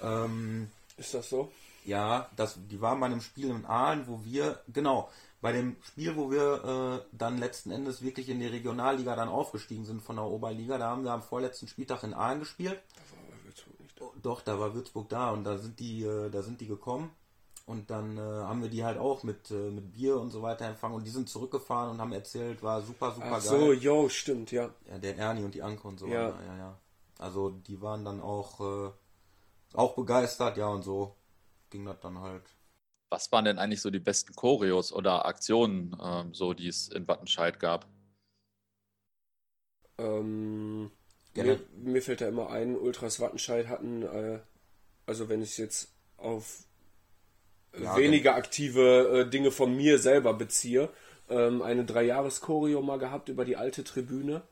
Ähm, Ist das so? Ja, das, die waren bei einem Spiel in Aalen, wo wir, genau, bei dem Spiel, wo wir äh, dann letzten Endes wirklich in die Regionalliga dann aufgestiegen sind von der Oberliga, da haben wir am vorletzten Spieltag in Aalen gespielt. Da war aber Würzburg nicht da. Doch, da war Würzburg da und da sind die, äh, da sind die gekommen. Und dann äh, haben wir die halt auch mit, äh, mit Bier und so weiter empfangen und die sind zurückgefahren und haben erzählt, war super, super Ach geil. so, jo, stimmt, ja. Ja, der Ernie und die Anke und so. Ja, ja, ja. Also die waren dann auch, äh, auch begeistert, ja, und so ging das dann halt was waren denn eigentlich so die besten Choreos oder Aktionen, ähm, so die es in Wattenscheid gab? Ähm, mir, mir, fällt da immer ein, Ultras Wattenscheid hatten, äh, also wenn ich jetzt auf ja, weniger wenn... aktive äh, Dinge von mir selber beziehe, ähm, eine Dreijahres-Choreo mal gehabt über die alte Tribüne.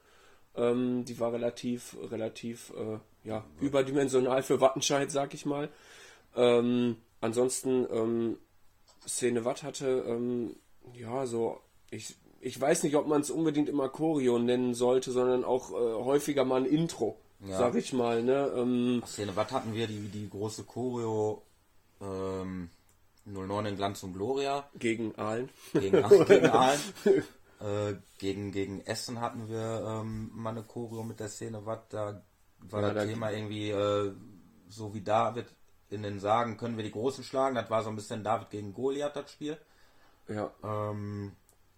Ähm, die war relativ, relativ, äh, ja, überdimensional für Wattenscheid, sag ich mal. Ähm, ansonsten Szene Watt hatte, ähm, ja, so, ich, ich weiß nicht, ob man es unbedingt immer Choreo nennen sollte, sondern auch äh, häufiger mal ein Intro, ja. sag ich mal. Ne? Ähm, Szene Watt hatten wir die, die große Choreo ähm, 09 in Glanz und Gloria. Gegen Aalen. Gegen, *laughs* gegen Aalen. äh, gegen, gegen Essen hatten wir ähm, mal eine Choreo mit der Szene Watt. Da war ja, das Thema irgendwie äh, so wie David den Sagen können wir die Großen schlagen. Das war so ein bisschen David gegen Goliath, das Spiel. Ja. Ähm,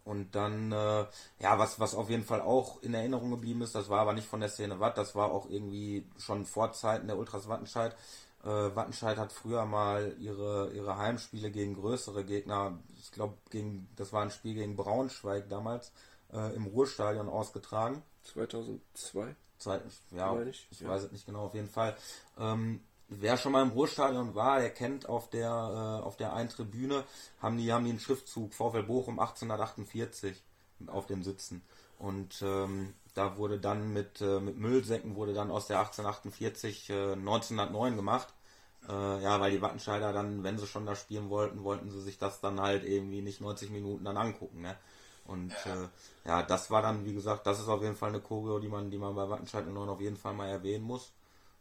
und dann, äh, ja, was, was auf jeden Fall auch in Erinnerung geblieben ist, das war aber nicht von der Szene Watt, das war auch irgendwie schon vor Zeiten der Ultras Wattenscheid. Äh, Wattenscheid hat früher mal ihre, ihre Heimspiele gegen größere Gegner, ich glaube, gegen, das war ein Spiel gegen Braunschweig damals, äh, im Ruhrstadion ausgetragen. 2002? Zwei, ja, ich, ich ja. weiß es nicht genau, auf jeden Fall. Ähm, wer schon mal im Ruhrstadion war, der kennt auf der, äh, auf der einen Tribüne, haben die, haben die einen Schriftzug VfL Bochum 1848 auf den Sitzen. Und ähm, da wurde dann mit, äh, mit Müllsäcken wurde dann aus der 1848 äh, 1909 gemacht. Äh, ja, weil die Wattenscheider dann, wenn sie schon da spielen wollten, wollten sie sich das dann halt irgendwie nicht 90 Minuten dann angucken. Ne? Und ja. Äh, ja, das war dann, wie gesagt, das ist auf jeden Fall eine Choreo, die man, die man bei Wattenscheid 09 auf jeden Fall mal erwähnen muss.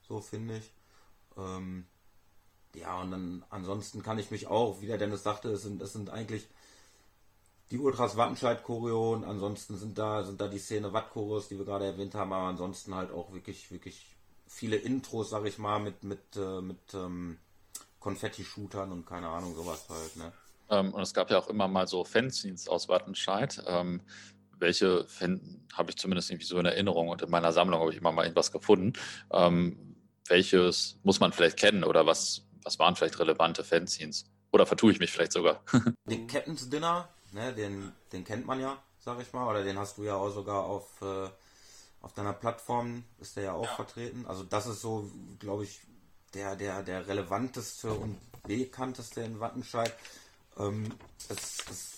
So finde ich. Ähm, ja, und dann ansonsten kann ich mich auch, wie der Dennis sagte, es sind, es sind eigentlich die Ultras Wattenscheid Choreo und ansonsten sind da, sind da die Szene Watt Choreos, die wir gerade erwähnt haben, aber ansonsten halt auch wirklich, wirklich viele Intros, sag ich mal, mit, mit, äh, mit ähm, Konfetti-Shootern und keine Ahnung, sowas halt, ne? Ähm, und es gab ja auch immer mal so Fanzines aus Wattenscheid. Ähm, welche habe ich zumindest irgendwie so in Erinnerung und in meiner Sammlung habe ich immer mal irgendwas gefunden. Ähm, welches muss man vielleicht kennen oder was, was waren vielleicht relevante Fanzines? Oder vertue ich mich vielleicht sogar? *laughs* den Captain's Dinner, ne, den, den kennt man ja, sag ich mal, oder den hast du ja auch sogar auf, äh, auf deiner Plattform, ist der ja auch ja. vertreten. Also das ist so, glaube ich, der, der, der relevanteste und bekannteste in Wattenscheid. Ähm, es, es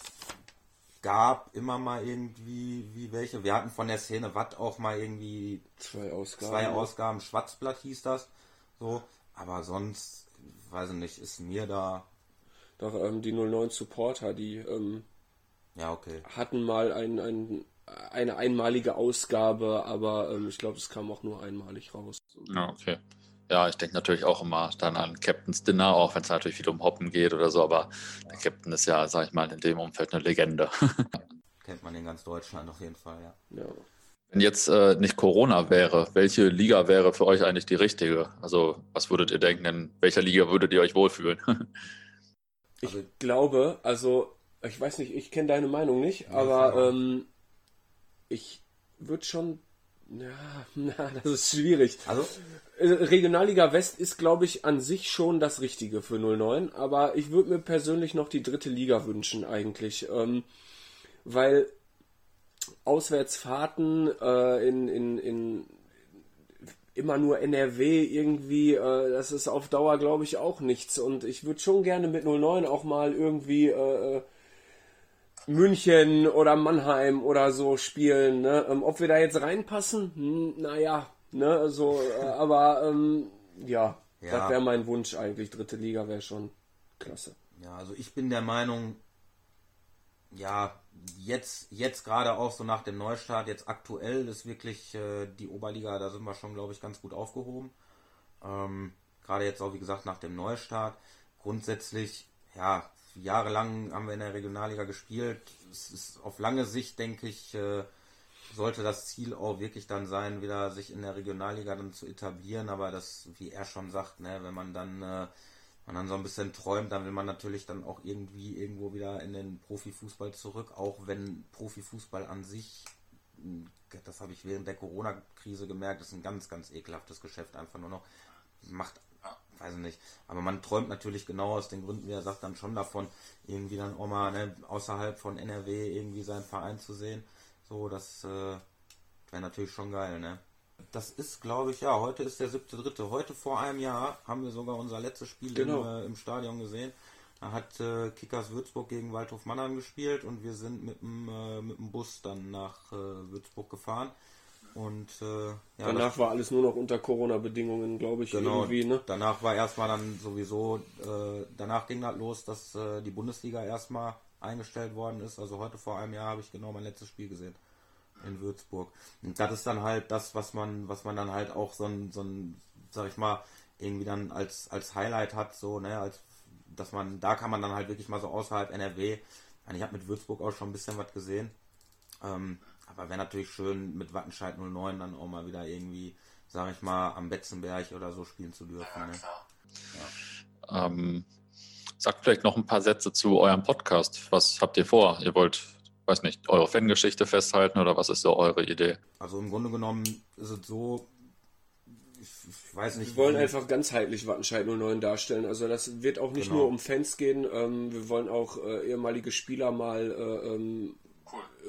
gab immer mal irgendwie wie welche. Wir hatten von der Szene Watt auch mal irgendwie zwei Ausgaben. Zwei Ausgaben, Schwarzblatt hieß das. So, aber sonst, weiß ich nicht, ist mir da. Doch, ähm, die 09 Supporter, die ähm, ja, okay. hatten mal ein, ein, eine einmalige Ausgabe, aber ähm, ich glaube, es kam auch nur einmalig raus. Ja, okay. Ja, ich denke natürlich auch immer dann an Captain's Dinner, auch wenn es natürlich viel um Hoppen geht oder so, aber der Captain ist ja, sag ich mal, in dem Umfeld eine Legende. *laughs* Kennt man in ganz Deutschland auf jeden Fall, ja. ja. Wenn jetzt äh, nicht Corona wäre, welche Liga wäre für euch eigentlich die richtige? Also, was würdet ihr denken, in welcher Liga würdet ihr euch wohlfühlen? *laughs* ich also, glaube, also, ich weiß nicht, ich kenne deine Meinung nicht, aber ähm, ich würde schon ja, *laughs* na, das ist schwierig. Also? Äh, Regionalliga West ist, glaube ich, an sich schon das Richtige für 09, aber ich würde mir persönlich noch die dritte Liga wünschen, eigentlich. Ähm, weil Auswärtsfahrten äh, in, in, in immer nur NRW irgendwie, äh, das ist auf Dauer, glaube ich, auch nichts. Und ich würde schon gerne mit 09 auch mal irgendwie äh, äh München oder Mannheim oder so spielen. Ne? Ähm, ob wir da jetzt reinpassen? Hm, naja, ne, so, äh, *laughs* aber ähm, ja, ja, das wäre mein Wunsch eigentlich. Dritte Liga wäre schon klasse. Ja, also ich bin der Meinung, ja, jetzt, jetzt gerade auch so nach dem Neustart, jetzt aktuell ist wirklich äh, die Oberliga, da sind wir schon, glaube ich, ganz gut aufgehoben. Ähm, gerade jetzt auch, wie gesagt, nach dem Neustart. Grundsätzlich, ja, jahrelang haben wir in der Regionalliga gespielt. Es ist auf lange Sicht, denke ich, äh, sollte das Ziel auch wirklich dann sein, wieder sich in der Regionalliga dann zu etablieren. Aber das, wie er schon sagt, ne, wenn man dann, äh, man dann so ein bisschen träumt, dann will man natürlich dann auch irgendwie irgendwo wieder in den Profifußball zurück, auch wenn Profifußball an sich, das habe ich während der Corona-Krise gemerkt, ist ein ganz, ganz ekelhaftes Geschäft einfach nur noch. Macht weiß ich nicht. Aber man träumt natürlich genau aus den Gründen, wie er sagt, dann schon davon, irgendwie dann auch mal ne, außerhalb von NRW irgendwie seinen Verein zu sehen. So, das äh, wäre natürlich schon geil, ne? Das ist, glaube ich, ja, heute ist der siebte, dritte. Heute vor einem Jahr haben wir sogar unser letztes Spiel genau. im, äh, im, Stadion gesehen. Da hat äh, Kickers Würzburg gegen Waldhof Mannheim gespielt und wir sind mit dem, äh, mit dem Bus dann nach äh, Würzburg gefahren. Und äh, ja, danach war alles nur noch unter Corona-Bedingungen, glaube ich, genau, irgendwie. Ne? Danach war erstmal dann sowieso, äh, danach ging das los, dass äh, die Bundesliga erstmal eingestellt worden ist. Also heute vor einem Jahr habe ich genau mein letztes Spiel gesehen in Würzburg. Und das ist dann halt das, was man, was man dann halt auch so ein, so ein, sag ich mal, irgendwie dann als, als Highlight hat, so, ne, als dass man, da kann man dann halt wirklich mal so außerhalb NRW, ich habe mit Würzburg auch schon ein bisschen was gesehen. Ähm, aber wäre natürlich schön, mit Wattenscheid 09 dann auch mal wieder irgendwie, sag ich mal, am Betzenberg oder so spielen zu dürfen. Ja, ne? ja. Ähm, sagt vielleicht noch ein paar Sätze zu eurem Podcast. Was habt ihr vor? Ihr wollt, weiß nicht, eure Fangeschichte festhalten oder was ist so eure Idee? Also im Grunde genommen ist es so, ich weiß nicht. Wir wollen einfach ganzheitlich Wattenscheid 09 darstellen. Also das wird auch nicht genau. nur um Fans gehen. Ähm, wir wollen auch äh, ehemalige Spieler mal äh, ähm,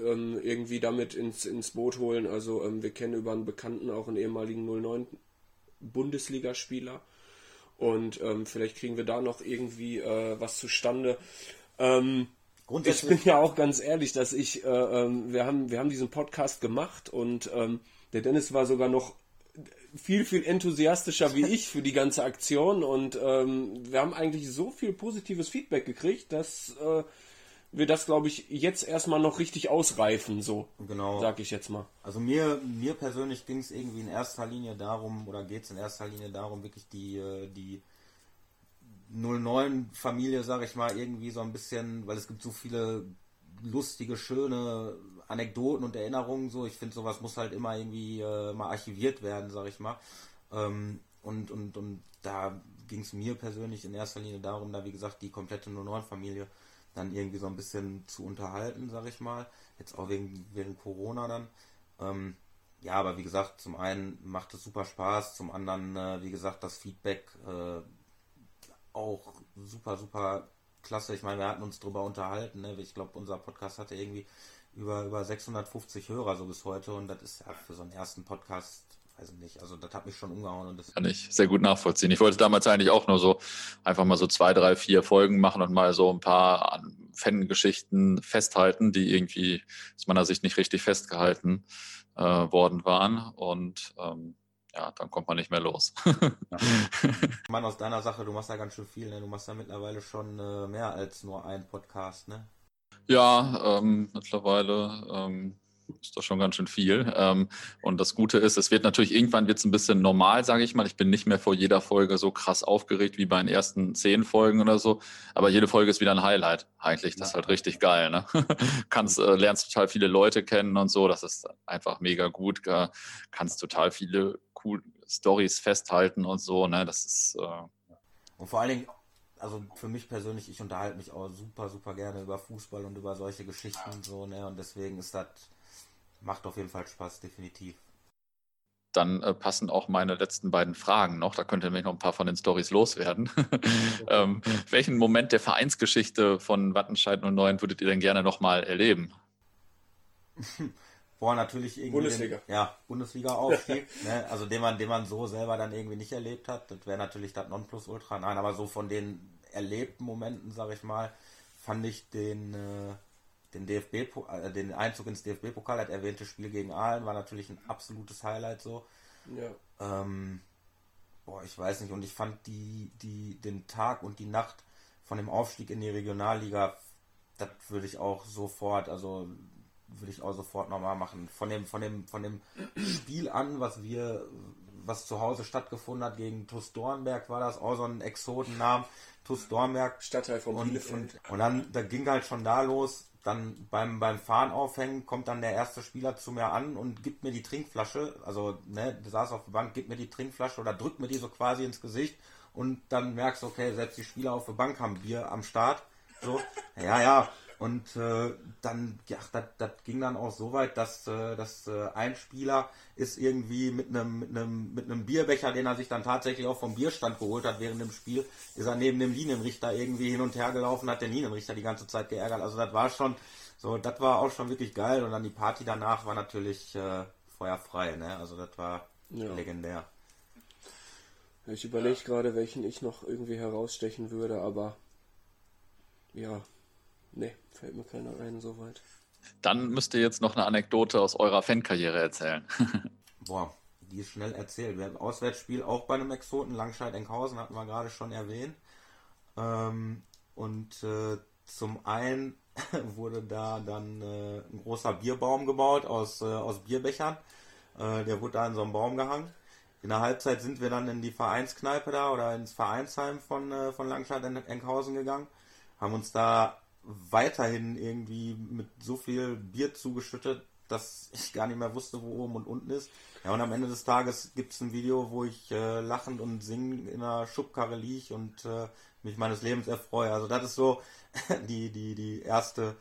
ähm, irgendwie damit ins, ins Boot holen. Also ähm, wir kennen über einen Bekannten auch einen ehemaligen 09 Bundesligaspieler. Und ähm, vielleicht kriegen wir da noch irgendwie äh, was zustande. Ähm, ich bin ja auch ganz ehrlich, dass ich, äh, ähm, wir, haben, wir haben diesen Podcast gemacht und ähm, der Dennis war sogar noch viel, viel enthusiastischer wie ich für die ganze Aktion und ähm, wir haben eigentlich so viel positives Feedback gekriegt, dass äh, wir das, glaube ich, jetzt erstmal noch richtig ausreifen, so. Genau. Sag ich jetzt mal. Also mir, mir persönlich ging es irgendwie in erster Linie darum, oder geht es in erster Linie darum, wirklich die, äh, die 09-Familie, sag ich mal, irgendwie so ein bisschen, weil es gibt so viele lustige, schöne Anekdoten und Erinnerungen, so. Ich finde, sowas muss halt immer irgendwie äh, mal archiviert werden, sag ich mal. Ähm, und, und, und da ging es mir persönlich in erster Linie darum, da wie gesagt die komplette 09-Familie dann irgendwie so ein bisschen zu unterhalten, sag ich mal. Jetzt auch wegen, wegen Corona dann. Ähm, ja, aber wie gesagt, zum einen macht es super Spaß, zum anderen, äh, wie gesagt, das Feedback äh, auch super, super klasse. Ich meine, wir hatten uns drüber unterhalten. Ne? Ich glaube, unser Podcast hatte irgendwie über, über 650 Hörer so bis heute und das ist ja für so einen ersten Podcast weiß ich nicht, also das hat mich schon umgehauen. Und das Kann ich sehr gut nachvollziehen. Ich wollte damals eigentlich auch nur so einfach mal so zwei, drei, vier Folgen machen und mal so ein paar Fangeschichten festhalten, die irgendwie aus meiner Sicht nicht richtig festgehalten äh, worden waren. Und ähm, ja, dann kommt man nicht mehr los. ja. Mann, aus deiner Sache, du machst ja ganz schön viel, ne? Du machst ja mittlerweile schon äh, mehr als nur einen Podcast, ne? Ja, ähm, mittlerweile ähm, ist doch schon ganz schön viel. Ähm, und das Gute ist, es wird natürlich irgendwann wird ein bisschen normal, sage ich mal. Ich bin nicht mehr vor jeder Folge so krass aufgeregt wie bei den ersten zehn Folgen oder so. Aber jede Folge ist wieder ein Highlight. Eigentlich, das ist halt richtig geil. Ne? *laughs* Kannst, äh, lernst total viele Leute kennen und so. Das ist einfach mega gut. Kannst total viele cool Stories festhalten und so. Ne? Das ist. Äh, und vor allen Dingen also für mich persönlich, ich unterhalte mich auch super, super gerne über Fußball und über solche Geschichten so, ne? Und deswegen ist das macht auf jeden Fall Spaß, definitiv. Dann äh, passen auch meine letzten beiden Fragen noch. Da könnt ihr nämlich noch ein paar von den Stories loswerden. *laughs* ähm, welchen Moment der Vereinsgeschichte von Wattenscheid 09 würdet ihr denn gerne nochmal erleben? *laughs* Boah, natürlich irgendwie. Bundesliga. Den, ja, Bundesliga-Aufstieg. *laughs* ne? Also den man, den man so selber dann irgendwie nicht erlebt hat. Das wäre natürlich das Nonplusultra. Nein, aber so von den erlebten Momenten, sag ich mal, fand ich den, äh, den DFB, äh, den Einzug ins DFB-Pokal, das erwähnte Spiel gegen Aalen war natürlich ein absolutes Highlight so. Ja. Ähm, boah, ich weiß nicht, und ich fand die, die, den Tag und die Nacht von dem Aufstieg in die Regionalliga, das würde ich auch sofort, also würde ich auch sofort nochmal machen. Von dem, von dem, von dem Spiel an, was wir, was zu Hause stattgefunden hat gegen TuS Dornberg, war das auch so ein Exotennamen. TuS Dornberg. Stadtteil von und, und, und dann da ging halt schon da los. Dann beim, beim Fahren aufhängen kommt dann der erste Spieler zu mir an und gibt mir die Trinkflasche. Also, ne, der saß auf der Bank, gibt mir die Trinkflasche oder drückt mir die so quasi ins Gesicht. Und dann merkst du, okay, selbst die Spieler auf der Bank haben Bier am Start. So, ja, ja. Und äh, dann, ja, das ging dann auch so weit, dass, äh, dass äh, ein Spieler ist irgendwie mit einem mit einem mit einem Bierbecher, den er sich dann tatsächlich auch vom Bierstand geholt hat während dem Spiel, ist er neben dem Linienrichter irgendwie hin und her gelaufen, hat den Linienrichter die ganze Zeit geärgert. Also das war schon so, das war auch schon wirklich geil. Und dann die Party danach war natürlich äh, feuerfrei, ne? Also das war ja. legendär. Ich überlege gerade, welchen ich noch irgendwie herausstechen würde, aber ja, Nee, fällt mir keiner ein soweit. Dann müsst ihr jetzt noch eine Anekdote aus eurer Fankarriere erzählen. *laughs* Boah, die ist schnell erzählt. Wir haben Auswärtsspiel auch bei einem Exoten, Langscheid-Enkhausen, hatten wir gerade schon erwähnt. Ähm, und äh, zum einen *laughs* wurde da dann äh, ein großer Bierbaum gebaut aus, äh, aus Bierbechern. Äh, der wurde da in so einem Baum gehangen. In der Halbzeit sind wir dann in die Vereinskneipe da oder ins Vereinsheim von, äh, von Langscheid-Enkhausen gegangen. Haben uns da weiterhin irgendwie mit so viel Bier zugeschüttet, dass ich gar nicht mehr wusste, wo oben und unten ist. Ja, und am Ende des Tages gibt es ein Video, wo ich äh, lachend und singend in einer Schubkarre liege und äh, mich meines Lebens erfreue. Also das ist so *laughs* die, die, die erste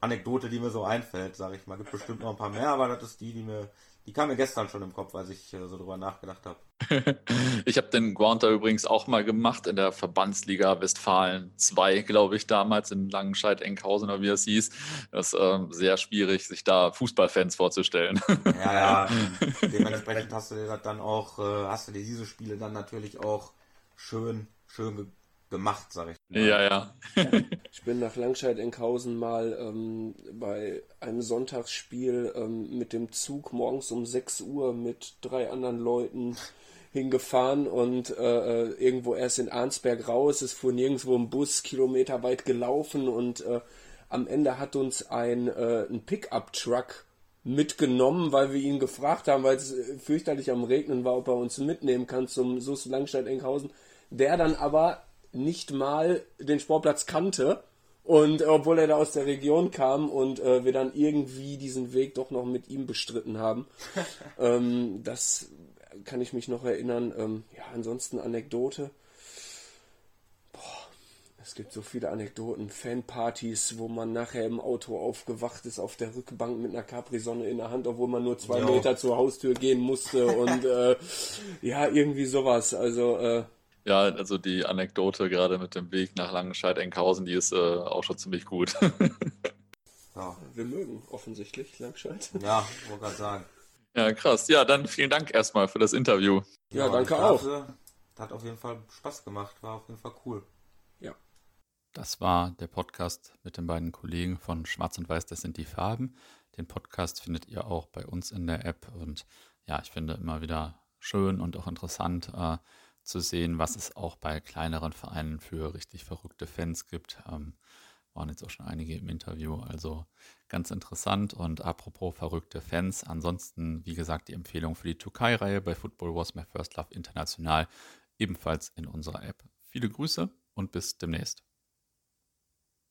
Anekdote, die mir so einfällt, sage ich mal. Gibt bestimmt noch ein paar mehr, aber das ist die, die mir die kam mir gestern schon im Kopf, als ich äh, so drüber nachgedacht habe. *laughs* ich habe den Grounter übrigens auch mal gemacht in der Verbandsliga Westfalen 2, glaube ich, damals in Langenscheid-Enkhausen oder wie es hieß. Das ist ähm, sehr schwierig, sich da Fußballfans vorzustellen. ja, ja. *laughs* Dementsprechend hast du dir dann auch, äh, hast du dir diese Spiele dann natürlich auch schön, schön gemacht, sag ich. Mal. Ja, ja. *laughs* ich bin nach Langscheid-Enkhausen mal ähm, bei einem Sonntagsspiel ähm, mit dem Zug morgens um 6 Uhr mit drei anderen Leuten hingefahren und äh, äh, irgendwo erst in Arnsberg raus. Es fuhr nirgendwo ein Bus, kilometerweit gelaufen und äh, am Ende hat uns ein, äh, ein Pickup-Truck mitgenommen, weil wir ihn gefragt haben, weil es fürchterlich am Regnen war, ob er uns mitnehmen kann zum SUS Langstein-Enkhausen. Der dann aber nicht mal den Sportplatz kannte. Und äh, obwohl er da aus der Region kam und äh, wir dann irgendwie diesen Weg doch noch mit ihm bestritten haben. *laughs* ähm, das kann ich mich noch erinnern. Ähm, ja, ansonsten Anekdote. Boah, es gibt so viele Anekdoten, Fanpartys, wo man nachher im Auto aufgewacht ist auf der Rückbank mit einer Capri-Sonne in der Hand, obwohl man nur zwei jo. Meter zur Haustür gehen musste und *laughs* äh, ja, irgendwie sowas. Also äh, ja, also die Anekdote gerade mit dem Weg nach Langenscheid-Enkhausen, die ist äh, auch schon ziemlich gut. *laughs* ja. Wir mögen offensichtlich Langscheid. Ja, wollte gerade sagen. Ja, krass. Ja, dann vielen Dank erstmal für das Interview. Ja, ja danke auch. Hat auf jeden Fall Spaß gemacht, war auf jeden Fall cool. Ja. Das war der Podcast mit den beiden Kollegen von Schwarz und Weiß, das sind die Farben. Den Podcast findet ihr auch bei uns in der App und ja, ich finde immer wieder schön und auch interessant, äh, zu sehen, was es auch bei kleineren Vereinen für richtig verrückte Fans gibt. Ähm, waren jetzt auch schon einige im Interview, also ganz interessant. Und apropos verrückte Fans, ansonsten, wie gesagt, die Empfehlung für die Türkei-Reihe bei Football Was My First Love International, ebenfalls in unserer App. Viele Grüße und bis demnächst.